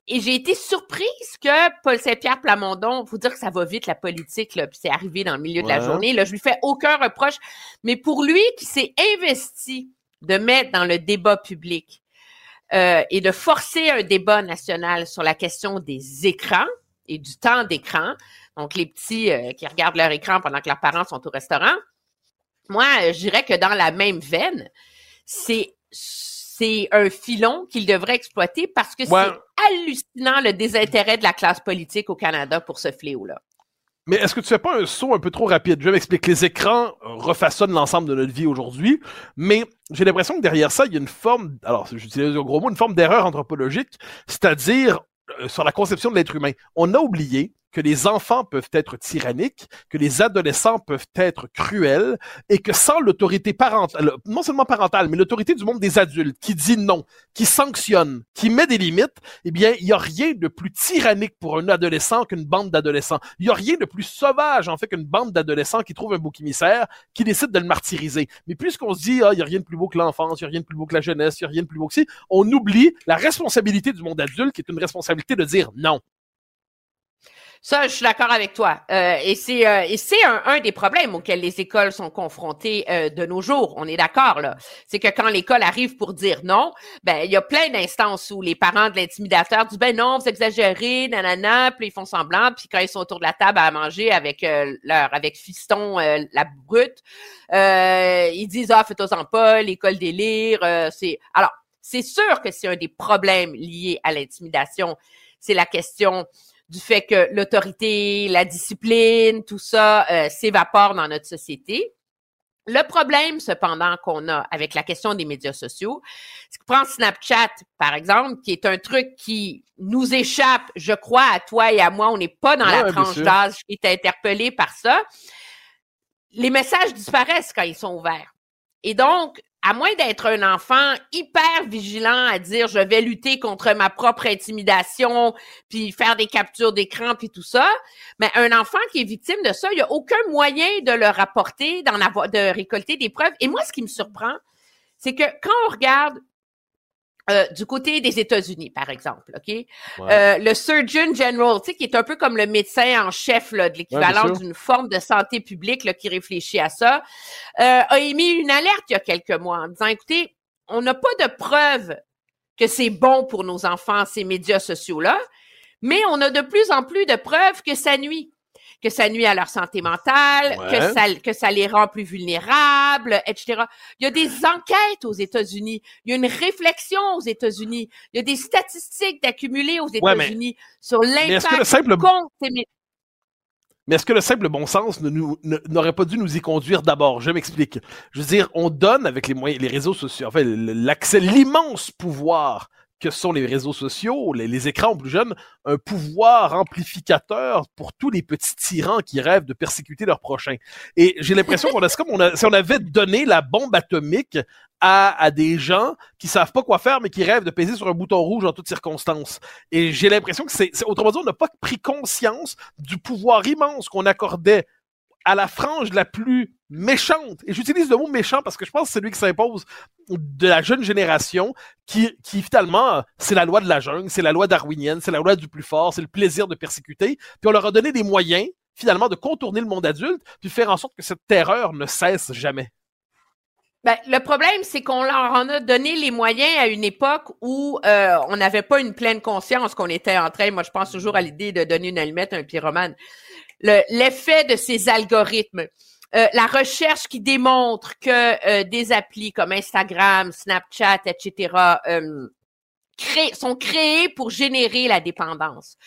et j'ai été surprise que Paul Saint-Pierre Plamondon, faut dire que ça va vite la politique là, puis c'est arrivé dans le milieu de la journée. Là, je lui fais aucun reproche, mais pour lui qui s'est investi de mettre dans le débat public euh, et de forcer un débat national sur la question des écrans et du temps d'écran, donc les petits qui regardent leur écran pendant que leurs parents sont au restaurant moi, je dirais que dans la même veine, c'est c'est un filon qu'il devrait exploiter parce que c'est hallucinant le désintérêt de la classe politique au Canada pour ce fléau-là. Mais est-ce que tu fais pas un saut un peu trop rapide? Je vais m'expliquer. Les écrans refaçonnent l'ensemble de notre vie aujourd'hui, mais j'ai l'impression que derrière ça, il y a une forme, alors j'utilise un gros mot, une forme d'erreur anthropologique, c'est-à-dire euh, sur la conception de l'être humain. On a oublié que les enfants peuvent être tyranniques, que les adolescents peuvent être cruels, et que sans l'autorité parentale, non seulement parentale, mais l'autorité du monde des adultes, qui dit non, qui sanctionne, qui met des limites, eh bien, il n'y a rien de plus tyrannique pour un adolescent qu'une bande d'adolescents. Il n'y a rien de plus sauvage, en fait, qu'une bande d'adolescents qui trouve un bouc émissaire, qui décide de le martyriser. Mais puisqu'on se dit, ah, il n'y a rien de plus beau que l'enfance, il n'y a rien de plus beau que la jeunesse, il n'y a rien de plus beau que si, on oublie la responsabilité du monde adulte, qui est une responsabilité de dire non. Ça, je suis d'accord avec toi. Euh, et c'est euh, et c'est un, un, des problèmes auxquels les écoles sont confrontées euh, de nos jours. On est d'accord là. C'est que quand l'école arrive pour dire non, ben il y a plein d'instances où les parents de l'intimidateur disent ben non, vous exagérez, nanana, puis ils font semblant, puis quand ils sont autour de la table à manger avec leur avec fiston la brute, ils disent ah faites-en pas, l'école délire. c'est alors c'est sûr que c'est un des problèmes liés à l'intimidation. C'est la question du fait que l'autorité, la discipline, tout ça euh, s'évapore dans notre société. Le problème, cependant, qu'on a avec la question des médias sociaux, c'est que prends Snapchat, par exemple, qui est un truc qui nous échappe, je crois, à toi et à moi. On n'est pas dans la tranche d'âge qui est interpellé par ça. Les messages disparaissent quand ils sont ouverts. Et donc, à moins d'être un enfant hyper vigilant à dire je vais lutter contre ma propre intimidation, puis faire des captures d'écran, puis tout ça, mais un enfant qui est victime de ça, il n'y a aucun moyen de le rapporter, d'en avoir, de récolter des preuves. Et moi, ce qui me surprend, c'est que quand on regarde euh, du côté des États-Unis, par exemple, ok, euh, le Surgeon General, tu sais, qui est un peu comme le médecin en chef là, de l'équivalent d'une forme de santé publique là, qui réfléchit à ça, euh, a émis une alerte il y a quelques mois en disant, écoutez, on n'a pas de preuve que c'est bon pour nos enfants ces médias sociaux là, mais on a de plus en plus de preuves que ça nuit que ça nuit à leur santé mentale, que, ça, que ça les rend plus vulnérables, etc. Il y a des enquêtes aux États-Unis, il y a une réflexion aux États-Unis, il y a des statistiques d'accumuler aux États-Unis sur l'impact simple... Mais est-ce que le simple bon sens n'aurait pas dû nous y conduire d'abord? Je m'explique. Je veux dire, on donne avec les moyens, les réseaux sociaux, enfin, l'accès, l'immense pouvoir que sont les réseaux sociaux, les, écrans plus jeunes, un pouvoir amplificateur pour tous les petits tyrans qui rêvent de persécuter leurs prochains. Et j'ai l'impression qu'on a, comme on si on avait donné la bombe atomique à, à des gens qui savent pas quoi faire, mais qui rêvent de peser sur un bouton rouge en toutes circonstances. Et j'ai l'impression que c'est, autrement dit, on n'a pas pris conscience du pouvoir immense qu'on accordait à la frange la plus méchante, et j'utilise le mot méchant parce que je pense que c'est lui qui s'impose de la jeune génération qui, qui finalement, c'est la loi de la jungle, c'est la loi darwinienne, c'est la loi du plus fort, c'est le plaisir de persécuter, puis on leur a donné des moyens, finalement, de contourner le monde adulte, puis faire en sorte que cette terreur ne cesse jamais. Ben, le problème, c'est qu'on leur en a donné les moyens à une époque où euh, on n'avait pas une pleine conscience qu'on était en train, moi je pense toujours à l'idée de donner une allumette à un pyromane, l'effet de ces algorithmes. Euh, la recherche qui démontre que euh, des applis comme Instagram, Snapchat, etc. sont créés pour générer la dépendance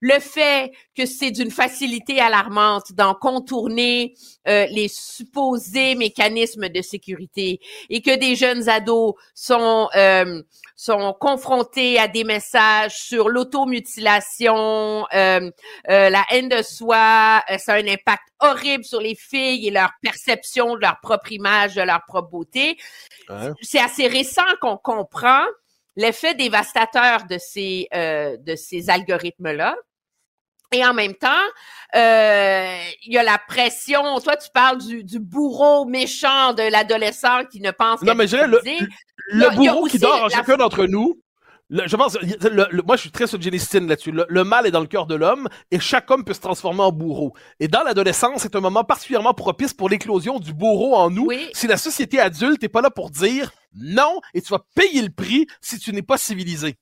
le fait que c'est d'une facilité alarmante d'en contourner euh, les supposés mécanismes de sécurité et que des jeunes ados sont euh, sont confrontés à des messages sur l'automutilation, euh, la haine de soi, ça a un impact horrible sur les filles et leur perception de leur propre image, de leur propre beauté. C'est assez récent qu'on comprend l'effet dévastateur de ces euh, de ces algorithmes là. Et en même temps, euh, il y a la pression. Toi, tu parles du, du bourreau méchant de l'adolescent qui ne pense qu'à Non, mais je le, le, bourreau qui dort en chacun d'entre nous, je pense, moi je suis très suggestioniste là-dessus. Le, mal est dans le cœur de l'homme et chaque homme peut se transformer en bourreau. Et dans l'adolescence, c'est un moment particulièrement propice pour l'éclosion du bourreau en nous. Si la société adulte n'est pas là pour dire non et tu vas payer le prix si tu n'es pas civilisé.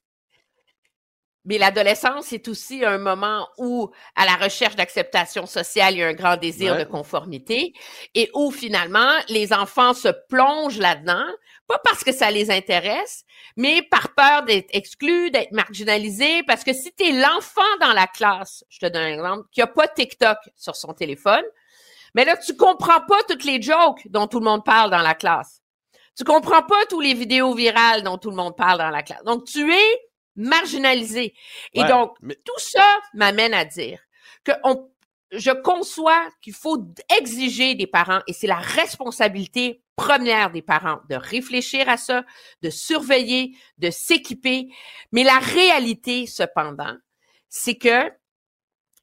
Mais l'adolescence est aussi un moment où, à la recherche d'acceptation sociale, il y a un grand désir de conformité et où finalement les enfants se plongent là-dedans pas parce que ça les intéresse, mais par peur d'être exclus, d'être marginalisés, parce que si tu es l'enfant dans la classe, je te donne un exemple, qui a pas TikTok sur son téléphone, mais là, tu comprends pas toutes les jokes dont tout le monde parle dans la classe. Tu comprends pas tous les vidéos virales dont tout le monde parle dans la classe. Donc, tu es marginalisé. Et donc, tout ça m'amène à dire que on, je conçois qu'il faut exiger des parents, et c'est la responsabilité première des parents de réfléchir à ça, de surveiller, de s'équiper. Mais la réalité, cependant, c'est que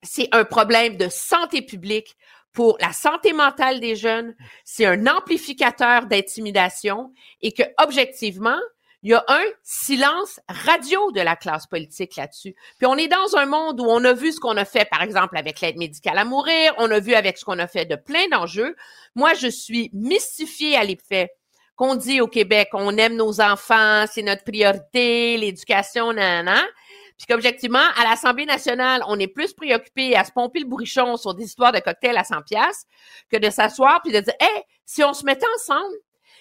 c'est un problème de santé publique pour la santé mentale des jeunes. C'est un amplificateur d'intimidation et que, objectivement, il y a un silence radio de la classe politique là-dessus. Puis on est dans un monde où on a vu ce qu'on a fait, par exemple, avec l'aide médicale à mourir, on a vu avec ce qu'on a fait de plein d'enjeux. Moi, je suis mystifiée à l'effet qu'on dit au Québec, on aime nos enfants, c'est notre priorité, l'éducation, nanana. Puis qu'objectivement, à l'Assemblée nationale, on est plus préoccupé à se pomper le bourrichon sur des histoires de cocktails à 100 pièces que de s'asseoir puis de dire, hey, si on se mettait ensemble,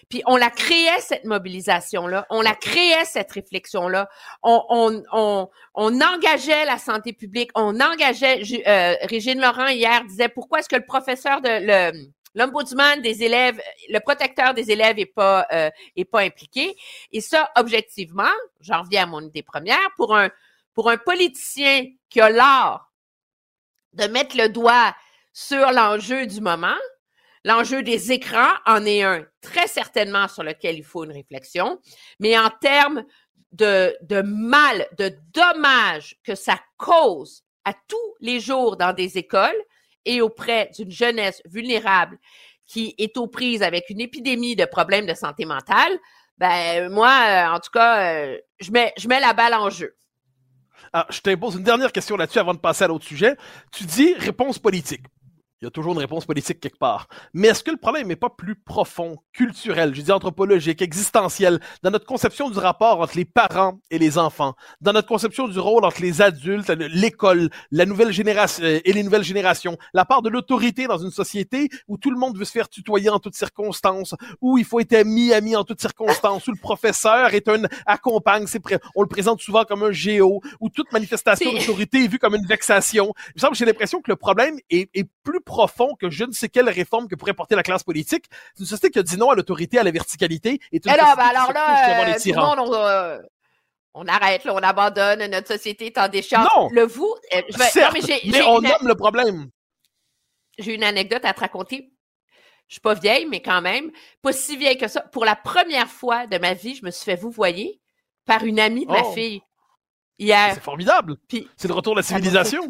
puis on la créait, cette mobilisation-là. On la créait, cette réflexion-là. On, on, on, on, engageait la santé publique. On engageait... Euh, Régine Laurent, hier, disait pourquoi est-ce que le professeur de... Le, L'ombudsman des élèves, le protecteur des élèves est pas euh, est pas impliqué? Et ça, objectivement, j'en reviens à mon idée première, pour un pour un politicien qui a l'art de mettre le doigt sur l'enjeu du moment, L'enjeu des écrans en est un très certainement sur lequel il faut une réflexion, mais en termes de, de mal, de dommages que ça cause à tous les jours dans des écoles et auprès d'une jeunesse vulnérable qui est aux prises avec une épidémie de problèmes de santé mentale, ben moi, en tout cas, euh, je mets, je mets la balle en jeu. Alors, je t'impose une dernière question là-dessus avant de passer à l'autre sujet. Tu dis réponse politique. Il y a toujours une réponse politique quelque part. Mais est-ce que le problème n'est pas plus profond, culturel, je dis anthropologique, existentiel, dans notre conception du rapport entre les parents et les enfants, dans notre conception du rôle entre les adultes, l'école, la nouvelle génération euh, et les nouvelles générations, la part de l'autorité dans une société où tout le monde veut se faire tutoyer en toutes circonstances, où il faut être ami ami en toutes circonstances, où le professeur est un accompagne, c'est on le présente souvent comme un géo, où toute manifestation d'autorité est vue comme une vexation. Il me semble j'ai l'impression que le problème est, est plus profond que je ne sais quelle réforme que pourrait porter la classe politique. C'est une société qui a dit non à l'autorité, à la verticalité. Et alors, ben alors là, tout le monde, on, euh, on, arrête, là, on abandonne, notre société est en décharge. Non! Le vous, euh, je vais, non, mais, mais on nomme le problème. J'ai une anecdote à te raconter. Je suis pas vieille, mais quand même, pas si vieille que ça. Pour la première fois de ma vie, je me suis fait vous voyez par une amie de ma oh. fille hier. C'est formidable. C'est le retour de la civilisation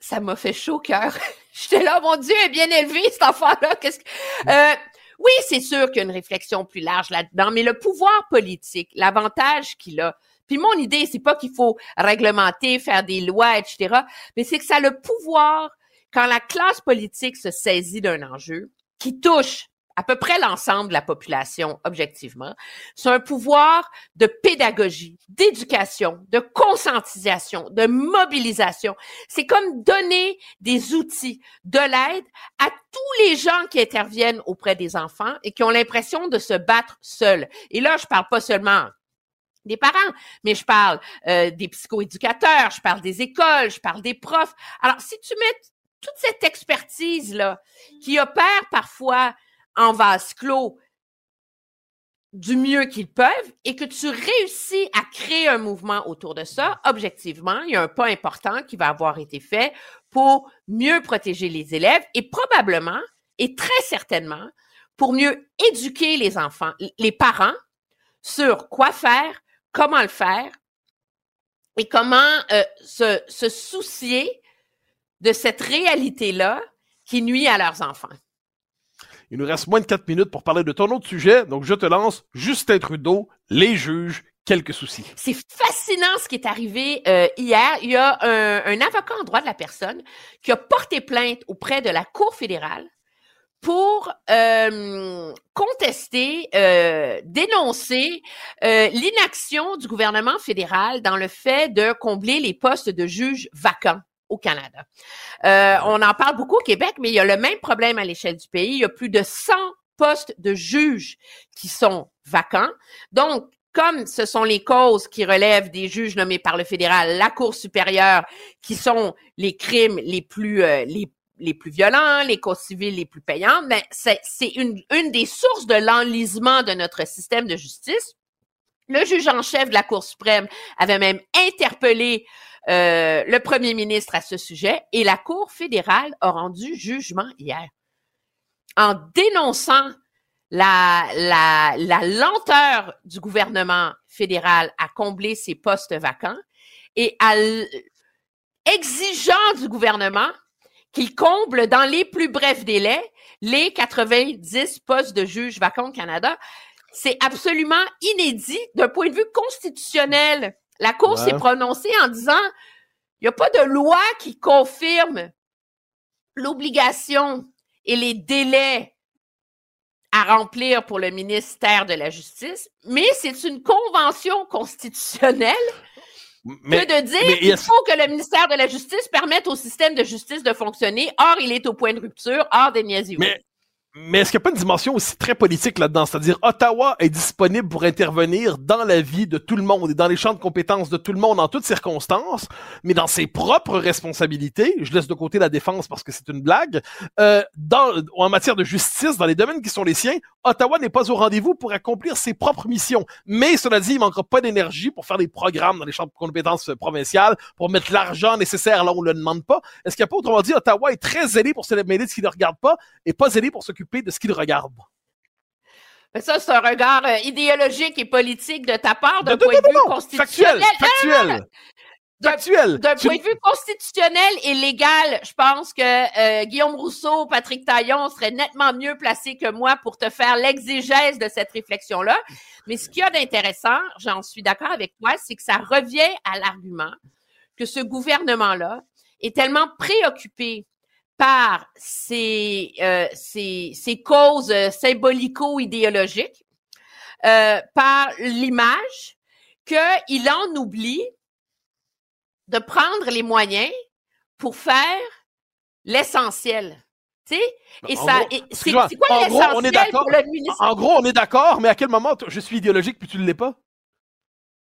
ça m'a fait chaud au cœur. J'étais là, mon Dieu, est bien élevé, cet enfant-là. Qu'est-ce que... Euh, oui, c'est sûr qu'il y a une réflexion plus large là-dedans, mais le pouvoir politique, l'avantage qu'il a, puis mon idée, c'est pas qu'il faut réglementer, faire des lois, etc., mais c'est que ça a le pouvoir, quand la classe politique se saisit d'un enjeu qui touche à peu près l'ensemble de la population, objectivement. C'est un pouvoir de pédagogie, d'éducation, de conscientisation, de mobilisation. C'est comme donner des outils, de l'aide à tous les gens qui interviennent auprès des enfants et qui ont l'impression de se battre seuls. Et là, je parle pas seulement des parents, mais je parle euh, des psychoéducateurs, je parle des écoles, je parle des profs. Alors, si tu mets toute cette expertise-là qui opère parfois en vase clos du mieux qu'ils peuvent et que tu réussis à créer un mouvement autour de ça, objectivement, il y a un pas important qui va avoir été fait pour mieux protéger les élèves et probablement et très certainement pour mieux éduquer les enfants, les parents sur quoi faire, comment le faire et comment euh, se, se soucier de cette réalité-là qui nuit à leurs enfants. Il nous reste moins de 4 minutes pour parler de ton autre sujet, donc je te lance Justin Trudeau, les juges, quelques soucis. C'est fascinant ce qui est arrivé euh, hier. Il y a un, avocat en droit de la personne qui a porté plainte auprès de la Cour fédérale pour euh, contester, euh, dénoncer l'inaction du gouvernement fédéral dans le fait de combler les postes de juges vacants au Canada. Euh, on en parle beaucoup au Québec, mais il y a le même problème à l'échelle du pays. Il y a plus de 100 postes de juges qui sont vacants. Donc, comme ce sont les causes qui relèvent des juges nommés par le fédéral, la Cour supérieure, qui sont les crimes les plus euh, les, les plus violents, les causes civiles les plus payantes, ben c'est une, une des sources de l'enlisement de notre système de justice. Le juge en chef de la Cour suprême avait même interpellé euh, le premier ministre à ce sujet et la Cour fédérale a rendu jugement hier en dénonçant la, lenteur du gouvernement fédéral à combler ses postes vacants et à exigeant du gouvernement qu'il comble dans les plus brefs délais les 90 postes de juges vacants au Canada. c'est absolument inédit d'un point de vue constitutionnel. La Cour s'est prononcée en disant, il n'y a pas de loi qui confirme l'obligation et les délais à remplir pour le ministère de la Justice, mais c'est une convention constitutionnelle que de dire qu'il faut que le ministère de la Justice permette au système de justice de fonctionner. Or, il est au point de rupture. Or, des Mais mais est-ce qu'il n'y a pas une dimension aussi très politique là-dedans? C'est-à-dire, Ottawa est disponible pour intervenir dans la vie de tout le monde et dans les champs de compétences de tout le monde en toutes circonstances, mais dans ses propres responsabilités, je laisse de côté la défense parce que c'est une blague, euh, dans, en matière de justice, dans les domaines qui sont les siens, Ottawa n'est pas au rendez-vous pour accomplir ses propres missions. Mais cela dit, il manquera pas d'énergie pour faire des programmes dans les champs de compétences provinciales, pour mettre l'argent nécessaire là où on le demande pas. Est-ce qu'il n'y a pas, autrement dit, Ottawa est très zélé pour se mêler de ce qui ne regarde pas et pas zélé pour de ce qu'il regarde. ça, c'est un regard euh, idéologique et politique de ta part, d'un point de vue constitutionnel. Factuel, factuel. D'un point de vue constitutionnel et légal, je pense que euh, Guillaume Rousseau, Patrick Taillon seraient nettement mieux placés que moi pour te faire l'exégèse de cette réflexion-là. Mais ce qu'il y a d'intéressant, j'en suis d'accord avec toi, c'est que ça revient à l'argument que ce gouvernement-là est tellement préoccupé par ces, euh, causes symbolico-idéologiques, euh, par l'image, qu'il en oublie de prendre les moyens pour faire l'essentiel. Tu sais? Et ça, c'est quoi l'essentiel pour le ministre? En gros, on est d'accord, mais à quel moment je suis idéologique puis tu ne l'es pas?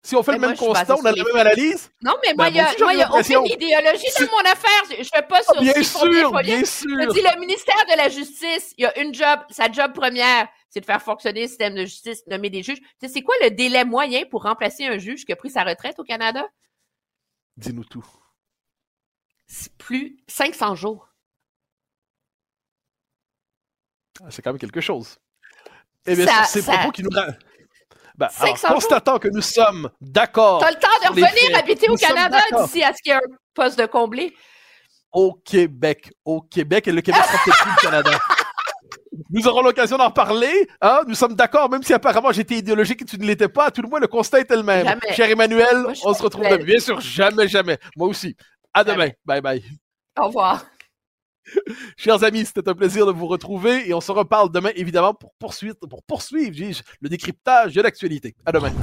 Si on fait le même constat, on a la même analyse. Non, mais moi, ben, il n'y a, aucune idéologie dans mon affaire. Je ne fais pas sur Bien sûr, bien sûr. Je dis, le ministère de la Justice, il y a une job, sa job première, c'est de faire fonctionner le système de justice, nommer des juges. Tu sais, c'est quoi le délai moyen pour remplacer un juge qui a pris sa retraite au Canada? Dis-nous tout. C'est plus 500 jours. Ah, c'est quand même quelque chose. Eh bien, c'est propos qui nous... Ben, constatant que nous sommes d'accord. Tu as le temps de revenir habiter au Canada d'ici à ce qu'il y ait un poste de comblé. Au Québec. Au Québec. Et le Québec sera peut-être plus le Canada. Nous aurons l'occasion d'en parler. Hein? Nous sommes d'accord, même si apparemment j'étais idéologique et tu ne l'étais pas. Tout le moins, le constat est le même. Cher Emmanuel, on se retrouve demain. Bien sûr, jamais, jamais. Moi aussi. À demain. Bye bye. Au revoir. Chers amis, c'était un plaisir de vous retrouver et on se reparle demain, évidemment, pour poursuivre, pour poursuivre le décryptage de l'actualité. À demain.